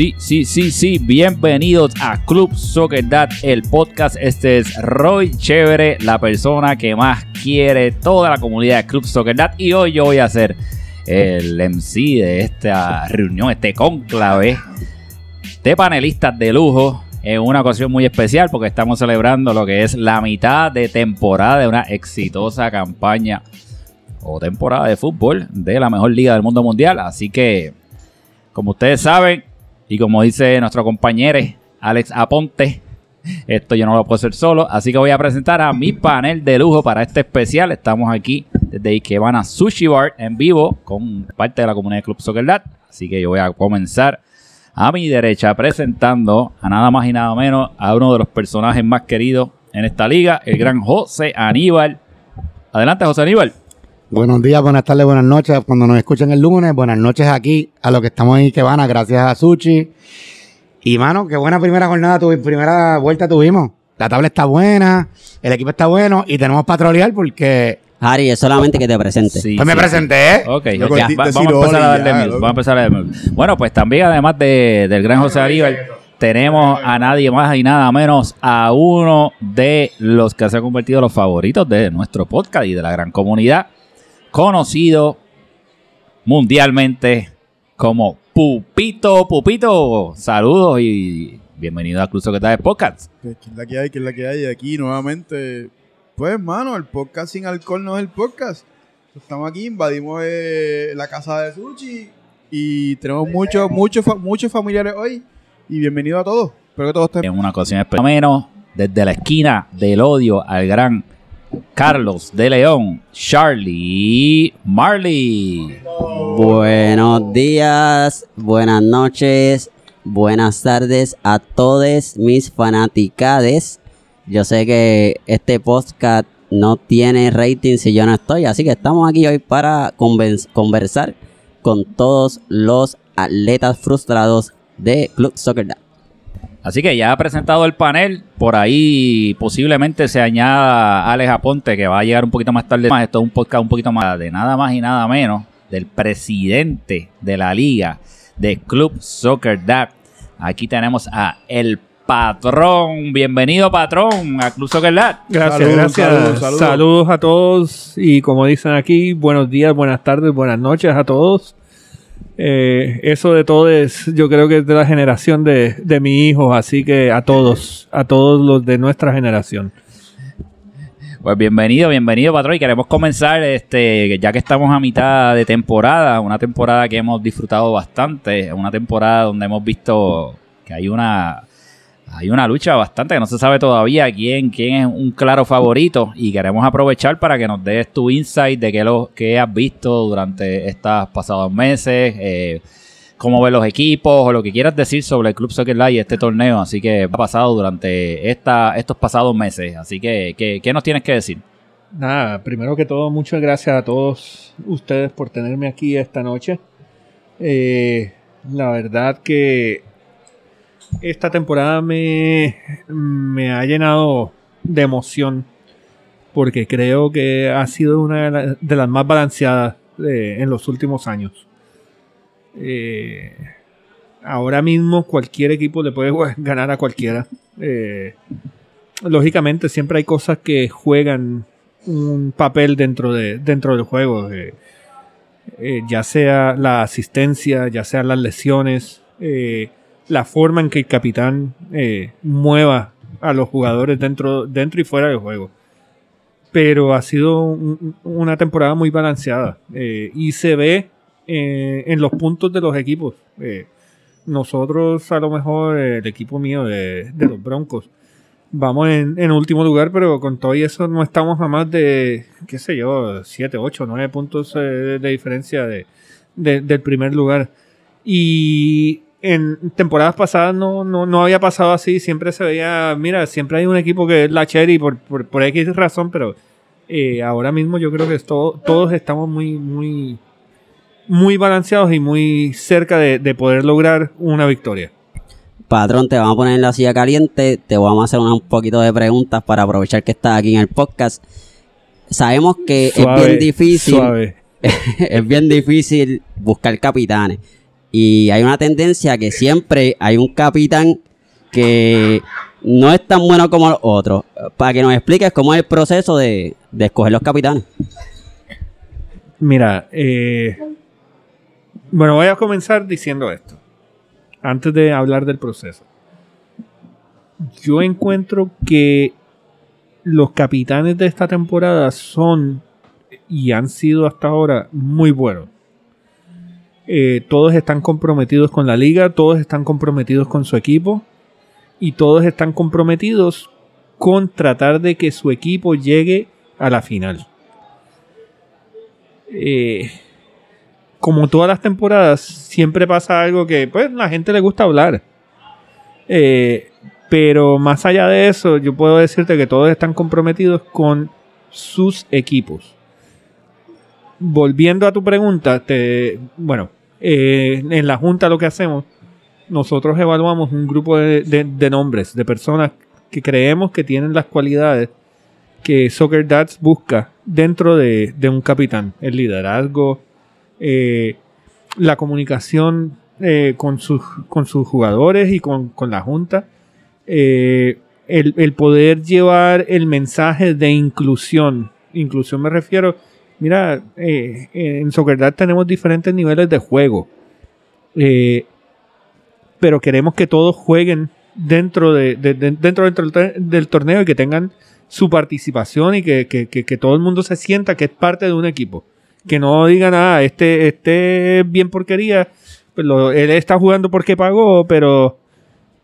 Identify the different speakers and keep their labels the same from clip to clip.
Speaker 1: Sí, sí, sí, sí. Bienvenidos a Club Soccer el podcast. Este es Roy Chévere, la persona que más quiere toda la comunidad de Club Soccer. Y hoy yo voy a ser el MC de esta reunión, este conclave de panelistas de lujo en una ocasión muy especial porque estamos celebrando lo que es la mitad de temporada de una exitosa campaña o temporada de fútbol de la mejor liga del mundo mundial. Así que, como ustedes saben, y como dice nuestro compañero Alex Aponte, esto yo no lo puedo hacer solo, así que voy a presentar a mi panel de lujo para este especial. Estamos aquí desde Ikebana Sushi Bar en vivo con parte de la comunidad de Club Soccer Dad. Así que yo voy a comenzar a mi derecha presentando a nada más y nada menos a uno de los personajes más queridos en esta liga, el gran José Aníbal. Adelante, José Aníbal.
Speaker 2: Buenos días, buenas tardes, buenas noches. Cuando nos escuchen el lunes, buenas noches aquí a los que estamos en Ikebana, gracias a Sushi. Y mano, qué buena primera jornada, tuvimos, primera vuelta tuvimos. La tabla está buena, el equipo está bueno y tenemos patrolear porque
Speaker 3: Harry, es solamente que te presente.
Speaker 1: Sí,
Speaker 2: pues me
Speaker 1: sí.
Speaker 2: presenté. ¿eh?
Speaker 1: Ok, ya, va- vamos a empezar a darle. Vamos a empezar a darle mute. Bueno, pues también, además de, del gran José Aníbal, tenemos a nadie más y nada menos a uno de los que se han convertido en los favoritos de nuestro podcast y de la gran comunidad, conocido mundialmente como Pupito Pupito. Saludos y bienvenido a Club que de Podcast.
Speaker 4: ¿Qué es la que hay? ¿Qué es la que hay? Aquí nuevamente, pues, mano, el podcast sin alcohol no es el podcast. Estamos aquí, invadimos eh, la casa de Sushi y tenemos muchos, muchos, muchos familiares hoy. Y bienvenido a todos. Espero que todos estén
Speaker 1: en una especial. menos desde la esquina del odio al gran Carlos de León, Charlie Marley.
Speaker 3: Buenos días, buenas noches, buenas tardes a todos mis fanaticades. Yo sé que este podcast no tiene rating si yo no estoy, así que estamos aquí hoy para conversar con todos los atletas frustrados de Club Soccer Dad.
Speaker 1: Así que ya ha presentado el panel. Por ahí posiblemente se añada Alex Aponte, que va a llegar un poquito más tarde. Más, Esto es un podcast un poquito más de nada más y nada menos del presidente de la liga de Club Soccer Dad. Aquí tenemos a el patrón. Bienvenido, patrón, a Club Soccer Dad.
Speaker 5: Gracias,
Speaker 4: Saludos,
Speaker 5: gracias.
Speaker 4: saludos,
Speaker 5: Saludos,
Speaker 4: saludos.
Speaker 5: a todos. Y como dicen aquí, buenos días, buenas tardes, buenas noches a todos. Eh, eso de todo es, yo creo que es de la generación de, de mi hijo, así que a todos, a todos los de nuestra generación.
Speaker 1: Pues bienvenido, bienvenido, patrón. Y queremos comenzar, este, ya que estamos a mitad de temporada, una temporada que hemos disfrutado bastante, una temporada donde hemos visto que hay una, hay una lucha bastante que no se sabe todavía quién, quién es un claro favorito. Y queremos aprovechar para que nos des tu insight de qué lo que has visto durante estos pasados meses. eh, cómo ves los equipos o lo que quieras decir sobre el Club Soccer Live y este torneo. Así que ha pasado durante esta, estos pasados meses. Así que, ¿qué, qué nos tienes que decir?
Speaker 5: Nada, primero que todo, muchas gracias a todos ustedes por tenerme aquí esta noche. Eh, la verdad que esta temporada me, me ha llenado de emoción porque creo que ha sido una de, la- de las más balanceadas eh, en los últimos años. Eh, ahora mismo cualquier equipo le puede ganar a cualquiera. Eh, lógicamente siempre hay cosas que juegan un papel dentro de dentro del juego ya sea la asistencia ya sea las lesiones la forma en que el capitán eh, mueva a los jugadores dentro dentro y fuera del juego pero ha sido un- una temporada muy balanceada eh, y se ve eh, en los puntos de los equipos nosotros a lo mejor el equipo mío de, los Broncos vamos en, último lugar, pero con todo y eso no estamos a más de, qué sé yo, 7, 8, 9 puntos de diferencia de- del primer lugar. Y en temporadas pasadas no, no, no había pasado así, siempre se veía, mira, siempre hay un equipo que es la Cherry por, por, por X razón, pero eh, ahora mismo yo creo que es todo- todos estamos muy, muy, muy balanceados y muy cerca de, de poder lograr una victoria.
Speaker 3: Patrón, te vamos a poner en la silla caliente, te vamos a hacer un poquito de preguntas para aprovechar que estás aquí en el podcast. Sabemos que es bien difícil, es bien difícil buscar capitanes. Y hay una tendencia que siempre hay un capitán que no es tan bueno como los otros. Para que nos expliques cómo es el proceso de, de escoger los capitanes.
Speaker 5: Mira, eh, bueno, voy a comenzar diciendo esto. Antes de hablar del proceso. Yo encuentro que los capitanes de esta temporada son y han sido hasta ahora muy buenos. Eh, todos están comprometidos con la liga, todos están comprometidos con su equipo y todos están comprometidos con tratar de que su equipo llegue a la final. Eh, como todas las temporadas, siempre pasa algo que pues la gente le gusta hablar. Eh, pero más allá de eso, yo puedo decirte que todos están comprometidos con sus equipos. Volviendo a tu pregunta, te, bueno, eh, en la junta lo que hacemos, nosotros evaluamos un grupo de, de- nombres, de personas que creemos que tienen las cualidades que Soccer Dads busca dentro de, de un capitán. El liderazgo, eh, la comunicación eh, con, sus, con sus jugadores y con, con la junta. el, el poder llevar el mensaje de inclusión. Inclusión me refiero, mira, eh, en Sockerdad tenemos diferentes niveles de juego. eh, pero queremos que todos jueguen dentro, de, de- de- dentro, dentro del, tor- del torneo y que tengan su participación y que, que- que- que todo el mundo se sienta que es parte de un equipo. Que no digan, ah, este, este es bien porquería, pues lo- él está jugando porque pagó, pero,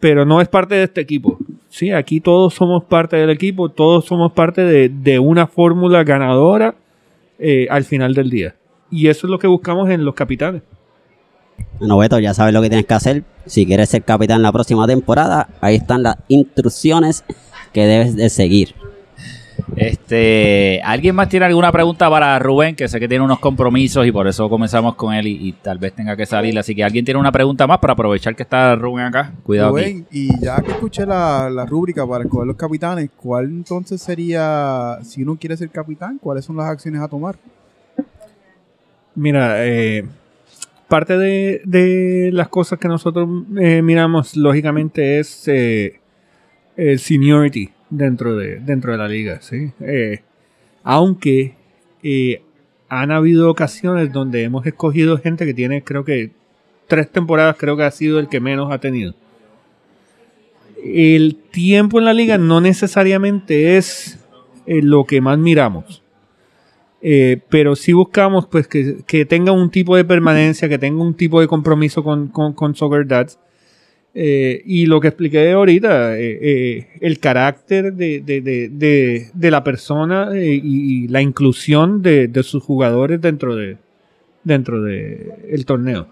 Speaker 5: pero no es parte de este equipo. Sí, aquí todos somos parte del equipo, todos somos parte de, de una fórmula ganadora eh, al final del día. Y eso es lo que buscamos en los capitanes.
Speaker 3: Bueno, Beto, ya sabes lo que tienes que hacer. Si quieres ser capitán la próxima temporada, ahí están las instrucciones que debes de seguir.
Speaker 1: Este, ¿alguien más tiene alguna pregunta para Rubén? Que sé que tiene unos compromisos y por eso comenzamos con él y, y tal vez tenga que salir. Así que alguien tiene una pregunta más para aprovechar que está Rubén acá. Cuidado aquí.
Speaker 4: Rubén, y ya que escuché la, la rúbrica para escoger los capitanes, ¿cuál entonces sería, si uno quiere ser capitán, cuáles son las acciones a tomar?
Speaker 5: Mira, eh, parte de, de las cosas que nosotros eh, miramos, lógicamente, es eh, el seniority dentro de, dentro de la liga, ¿sí? Eh, aunque eh, han habido ocasiones donde hemos escogido gente que tiene, creo que, tres temporadas, creo que ha sido el que menos ha tenido. El tiempo en la liga no necesariamente es eh, lo que más miramos. Eh, pero sí buscamos pues que, que tenga un tipo de permanencia, que tenga un tipo de compromiso con, con, con Soccer Dads. Eh, y lo que expliqué ahorita, eh, eh, el carácter de, de- de- de- la persona y, la inclusión de, sus jugadores dentro de dentro de torneo.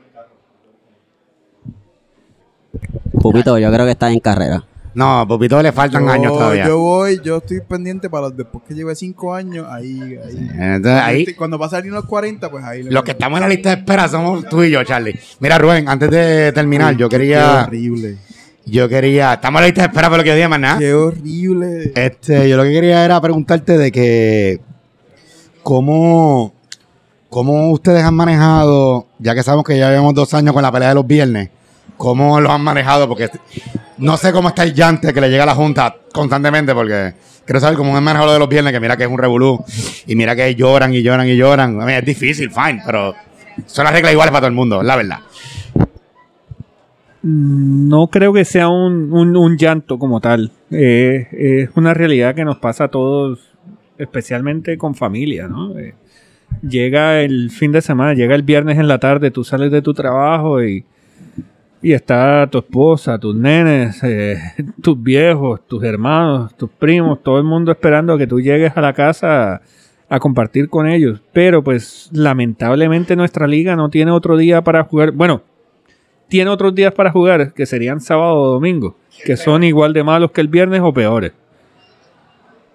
Speaker 3: Pupito, yo creo que estás en carrera.
Speaker 2: No, a Pupito le faltan
Speaker 4: yo,
Speaker 2: años todavía.
Speaker 4: Yo voy, yo estoy pendiente para después que lleve cinco años, ahí, ahí.
Speaker 2: Entonces, ahí,
Speaker 4: Cuando pasa a los 40, pues ahí.
Speaker 2: los que estamos en la lista de espera somos tú y yo, Charlie. Mira, Rubén, antes de terminar, yo
Speaker 4: Qué
Speaker 2: quería.
Speaker 4: horrible.
Speaker 2: Yo quería. Estamos en la lista de espera por lo que yo dije, más nada.
Speaker 4: Qué horrible.
Speaker 2: Este, yo lo que quería era preguntarte de que cómo, cómo ustedes han manejado, ya que sabemos que ya llevamos dos años con la pelea de los viernes, cómo lo han manejado, porque no sé cómo está el llante que le llega a la Junta constantemente, porque quiero saber cómo han manejado lo de los viernes, que mira que es un revolú, y mira que lloran y lloran y lloran. A mí es difícil, fine, pero son las reglas iguales para todo el mundo, la verdad.
Speaker 5: No creo que sea un, un- un llanto como tal. Eh, es una realidad que nos pasa a todos, especialmente con familia, ¿no? Eh, llega el fin de semana, llega el viernes en la tarde, tú sales de tu trabajo y, y está tu esposa, tus nenes, eh, tus viejos, tus hermanos, tus primos, todo el mundo esperando a que tú llegues a la casa a, a compartir con ellos. Pero pues lamentablemente nuestra liga no tiene otro día para jugar. Bueno, tiene otros días para jugar, que serían sábado o domingo, que son igual de malos que el viernes o peores.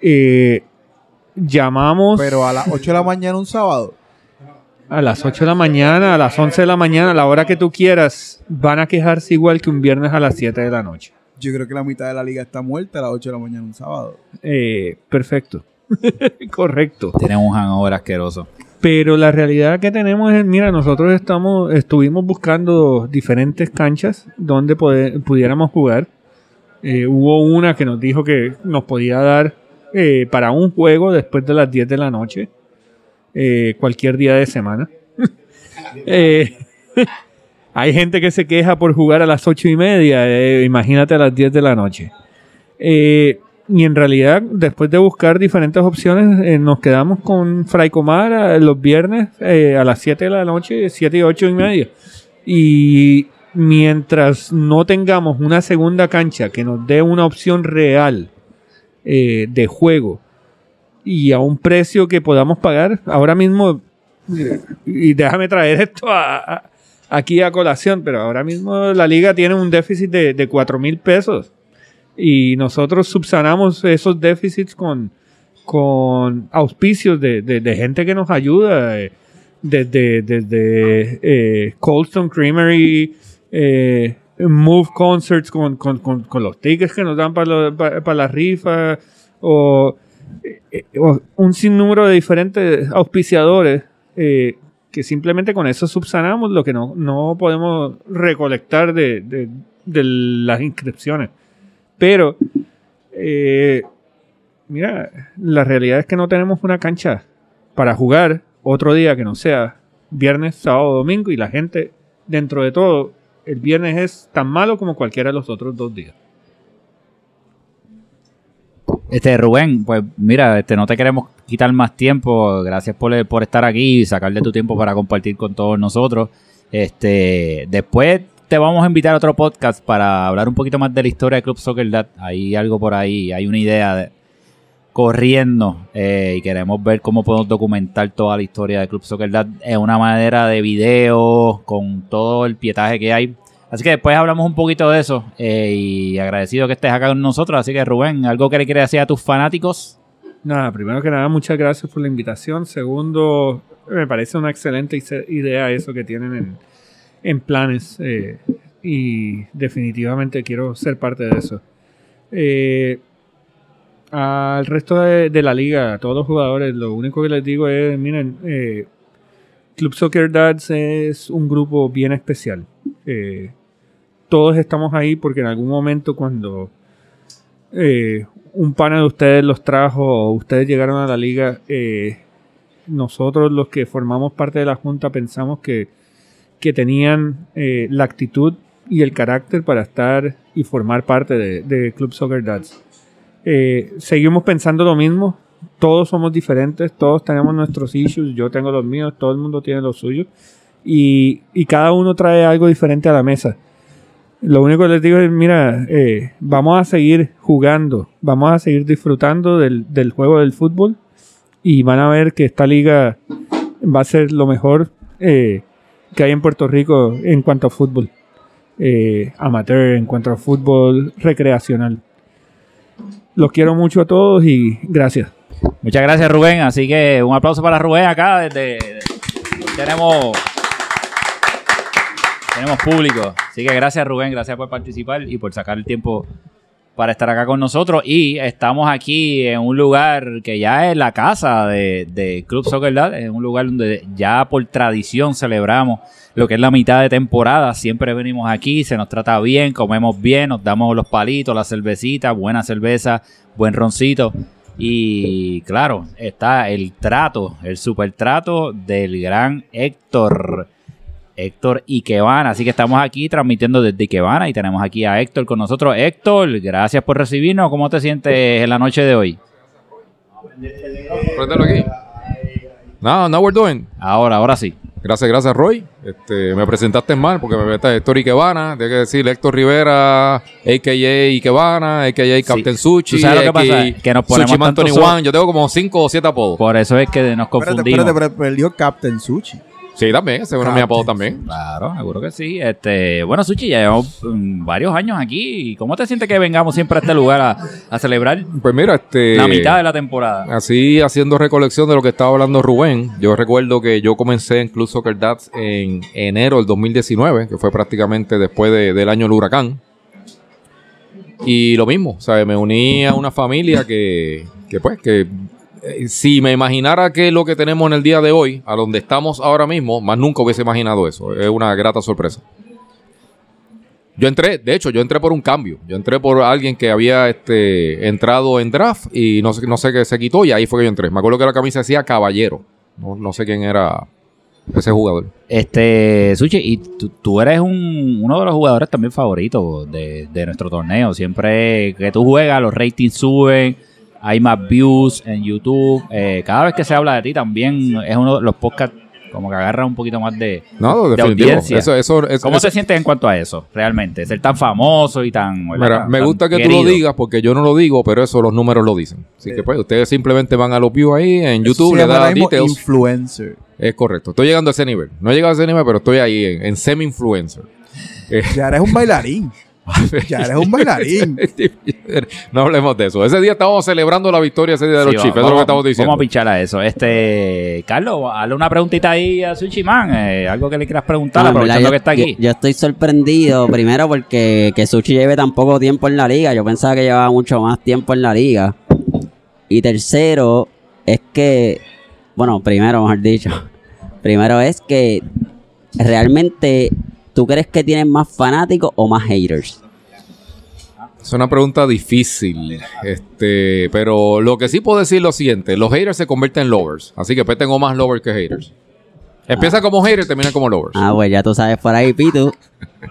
Speaker 5: Eh, llamamos
Speaker 4: Pero a las 8 de la mañana un sábado.
Speaker 5: A las 8 de la mañana, a las 11 de la mañana, a la hora que tú quieras, van a quejarse igual que un viernes a las 7 de la noche.
Speaker 4: Yo creo que la mitad de la liga está muerta a las 8 de la mañana un sábado.
Speaker 5: Eh, perfecto. Correcto.
Speaker 1: Tienen un hangover asqueroso.
Speaker 5: Pero la realidad que tenemos es, mira, nosotros estamos, estuvimos buscando diferentes canchas donde poder- pudiéramos jugar. Eh, hubo una que nos dijo que nos podía dar eh, para un juego después de las 10 de la noche, eh, cualquier día de semana. Eh, hay gente que se queja por jugar a las 8 y media, eh, imagínate a las 10 de la noche. Y en realidad, después de buscar diferentes opciones, nos quedamos con Fray Comar los viernes a las 7 de la noche, 7 y 8 y media. Y mientras no tengamos una segunda cancha que nos dé una opción real de juego y a un precio que podamos pagar, ahora mismo, y déjame traer esto aquí a colación, pero ahora mismo la liga tiene un déficit de, de 4 mil pesos. Y nosotros subsanamos esos déficits con, con auspicios de, gente que nos ayuda, eh, desde, desde eh, Creamery, eh, Move Concerts con, con- con- los tickets que nos dan para, para la rifa, o, eh, eh, o un sinnúmero de diferentes auspiciadores eh, que simplemente con eso subsanamos lo que no, no podemos recolectar de, de- de las inscripciones. Pero, eh, mira, la realidad es que no tenemos una cancha para jugar otro día que no sea viernes, sábado, domingo y la gente, dentro de todo, el viernes es tan malo como cualquiera de los otros dos días.
Speaker 1: Este Rubén, pues mira, este no te queremos quitar más tiempo. Gracias por, por estar aquí y sacarle tu tiempo para compartir con todos nosotros. Este, después te vamos a invitar a otro podcast para hablar un poquito más de la historia de Club Soccer Dad. Hay algo por ahí, hay una idea de- corriendo eh, y queremos ver cómo podemos documentar toda la historia de Club Soccer Dad en una manera de video con todo el pietaje que hay. Así que después hablamos un poquito de eso eh, y agradecido que estés acá con nosotros. Así que Rubén, ¿algo que le quieres decir a tus fanáticos?
Speaker 5: Nada, primero que nada, muchas gracias por la invitación. Segundo, me parece una excelente idea eso que tienen en, en planes eh, y definitivamente quiero ser parte de eso. Eh, al resto de, la liga, a todos los jugadores, lo único que les digo es, miren, eh, Club Soccer Dads es un grupo bien especial. Todos estamos ahí porque en algún momento cuando eh, un pana de ustedes los trajo o ustedes llegaron a la liga, eh, nosotros los que formamos parte de la junta pensamos que, que tenían eh, la actitud y el carácter para estar y formar parte de, Club Soccer Dads. Seguimos pensando lo mismo, todos somos diferentes, todos tenemos nuestros issues, yo tengo los míos, todo el mundo tiene los suyos y, y cada uno trae algo diferente a la mesa. Lo único que les digo es, mira, eh, vamos a seguir jugando, vamos a seguir disfrutando del, del juego del fútbol y van a ver que esta liga va a ser lo mejor eh, que hay en Puerto Rico en cuanto a fútbol eh, amateur, en cuanto a fútbol recreacional. Los quiero mucho a todos y gracias.
Speaker 1: Muchas gracias Rubén. Así que un aplauso para Rubén acá. Desde, tenemos, tenemos público. Así que gracias Rubén, gracias por participar y por sacar el tiempo para estar acá con nosotros. Y estamos aquí en un lugar que ya es la casa de, de Club Soccer Dad, en un lugar donde ya por tradición celebramos lo que es la mitad de temporada. Siempre venimos aquí, se nos trata bien, comemos bien, nos damos los palitos, la cervecita, buena cerveza, buen roncito. Y claro, está el trato, el super trato del gran Héctor. Héctor Ikebana. Así que estamos aquí transmitiendo desde Ikebana y tenemos aquí a Héctor con nosotros. Héctor, gracias por recibirnos. ¿Cómo te sientes en la noche de hoy?
Speaker 6: Préndelo aquí. No, no, we're doing.
Speaker 1: Ahora, ahora sí.
Speaker 6: Gracias, gracias, Roy. Este, me presentaste mal porque me metes Héctor Ikebana. Tengo que decir Héctor Rivera, a.k.a. Ikebana, a.k.a. Captain Sushi,
Speaker 1: ¿Tú sabes lo que pasa? Que nos ponemos
Speaker 6: Sushi 21.
Speaker 1: so-
Speaker 6: Yo tengo como 5 o 7 apodos.
Speaker 1: Por eso es que nos
Speaker 4: Espérate,
Speaker 1: confundimos.
Speaker 4: espérate, pero perdió Captain Sushi.
Speaker 6: Sí, también. Ese es uno de mis apodos también.
Speaker 1: Claro, seguro que sí. Este, bueno, Suchi, ya llevamos mm, varios años aquí. ¿Cómo te sientes que vengamos siempre a este lugar a, a celebrar
Speaker 6: Pues mira, este...
Speaker 1: la mitad de la temporada?
Speaker 6: Así haciendo recolección de lo que estaba hablando Rubén, yo recuerdo que yo comencé en Club Soccer Dads en enero del 2019, que fue prácticamente después de- del año del huracán. Y lo mismo, ¿sabes? Me uní a una familia que, que pues, que si me imaginara que lo que tenemos en el día de hoy, a donde estamos ahora mismo, más nunca hubiese imaginado eso. Es una grata sorpresa. Yo entré, de hecho, yo entré por un cambio. Yo entré por alguien que había este, entrado en draft y no sé, no sé qué se quitó y ahí fue que yo entré. Me acuerdo que la camisa decía caballero. No, no sé quién era ese jugador.
Speaker 1: Este, Suchi, y tú, tú eres un- uno de los jugadores también favoritos de, de nuestro torneo. Siempre que tú juegas, los ratings suben, hay más views en YouTube. Eh, cada vez que se habla de ti, también es uno de los podcasts como que agarra un poquito más de,
Speaker 6: No,
Speaker 1: de
Speaker 6: definitivo.
Speaker 1: audiencia.
Speaker 6: Eso, eso, eso-
Speaker 1: ¿Cómo
Speaker 6: eso-
Speaker 1: te sientes en cuanto a eso, realmente? Ser tan famoso y tan...
Speaker 6: Mira,
Speaker 1: Tan-
Speaker 6: me
Speaker 1: tan
Speaker 6: gusta que tú
Speaker 1: querido.
Speaker 6: lo digas porque yo no lo digo, pero eso los números lo dicen. Así que pues ustedes simplemente van a los views ahí en YouTube, le dan details.
Speaker 4: influencer.
Speaker 6: Es correcto. Estoy llegando a ese nivel. No he llegado a ese nivel, pero estoy ahí en, en semi-influencer.
Speaker 4: Ya eres un bailarín. Ya eres un bailarín.
Speaker 6: no hablemos de eso. Ese día estábamos celebrando la victoria ese día de
Speaker 1: Sí,
Speaker 6: los
Speaker 1: va-
Speaker 6: Chiefs. Eso es lo que estamos diciendo.
Speaker 1: Vamos a pinchar a eso. Este, Carlos, hazle una preguntita ahí a Sushi Man. eh, algo que le quieras preguntar,
Speaker 3: No,
Speaker 1: aprovechando
Speaker 3: yo,
Speaker 1: que está aquí.
Speaker 3: Yo, yo estoy sorprendido, primero porque que Suchi lleve tan poco tiempo en la liga. Yo pensaba que llevaba mucho más tiempo en la liga. Y tercero, es que, bueno, primero, mejor dicho, primero es que realmente tú crees que tienes más fanáticos o más haters.
Speaker 6: Es una pregunta difícil. Este, pero lo que sí puedo decir es lo siguiente: los haters se convierten en lovers. Así que pues tengo más lovers que haters. Empieza como hater, termina como lovers.
Speaker 3: Ah, pues ya tú sabes por ahí, Pitu,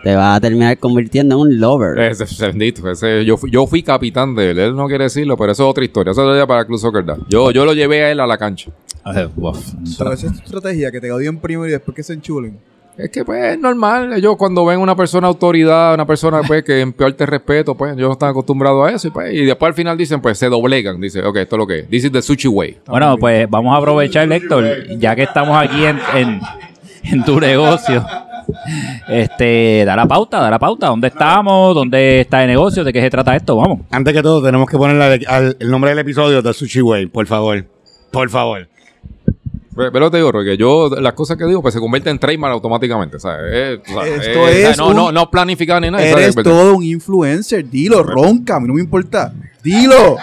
Speaker 3: te vas a terminar convirtiendo en un lover.
Speaker 6: Ese, bendito, ese- yo, fui, yo fui capitán de él. Él no quiere decirlo, pero eso es otra historia. Eso es otra para Club Soccer Dad. Yo, yo lo llevé a él a la cancha.
Speaker 1: Uf,
Speaker 4: Pero esa es tu estrategia, que te odien primero y después que se enchulen.
Speaker 6: Es que pues es normal. Ellos cuando ven una persona autoridad, una persona pues que en peor te respeto, pues ellos no están acostumbrados a eso. Y, pues, y después al final dicen, pues se doblegan. Dice, ok, esto es lo que es. This is the sushi way.
Speaker 1: Bueno, pues vamos a aprovechar, Héctor, ya que estamos aquí en, en, en tu negocio. Este, da la pauta, da la pauta. ¿Dónde estamos? ¿Dónde está el negocio? ¿De qué se trata esto? Vamos.
Speaker 2: Antes que todo, tenemos que ponerle al- el nombre del episodio de Sushi Way, por favor. Por favor.
Speaker 6: Pero, pero te digo, Roy, que yo las cosas que digo pues se convierten en trademark automáticamente. ¿sabes? Eh,
Speaker 4: Esto
Speaker 6: eh,
Speaker 4: es
Speaker 6: no,
Speaker 4: un-
Speaker 6: no, no planificado ni nada.
Speaker 4: Eres
Speaker 6: ¿sabes?
Speaker 4: todo un influencer. Dilo, ronca. A mí no me importa. Dilo.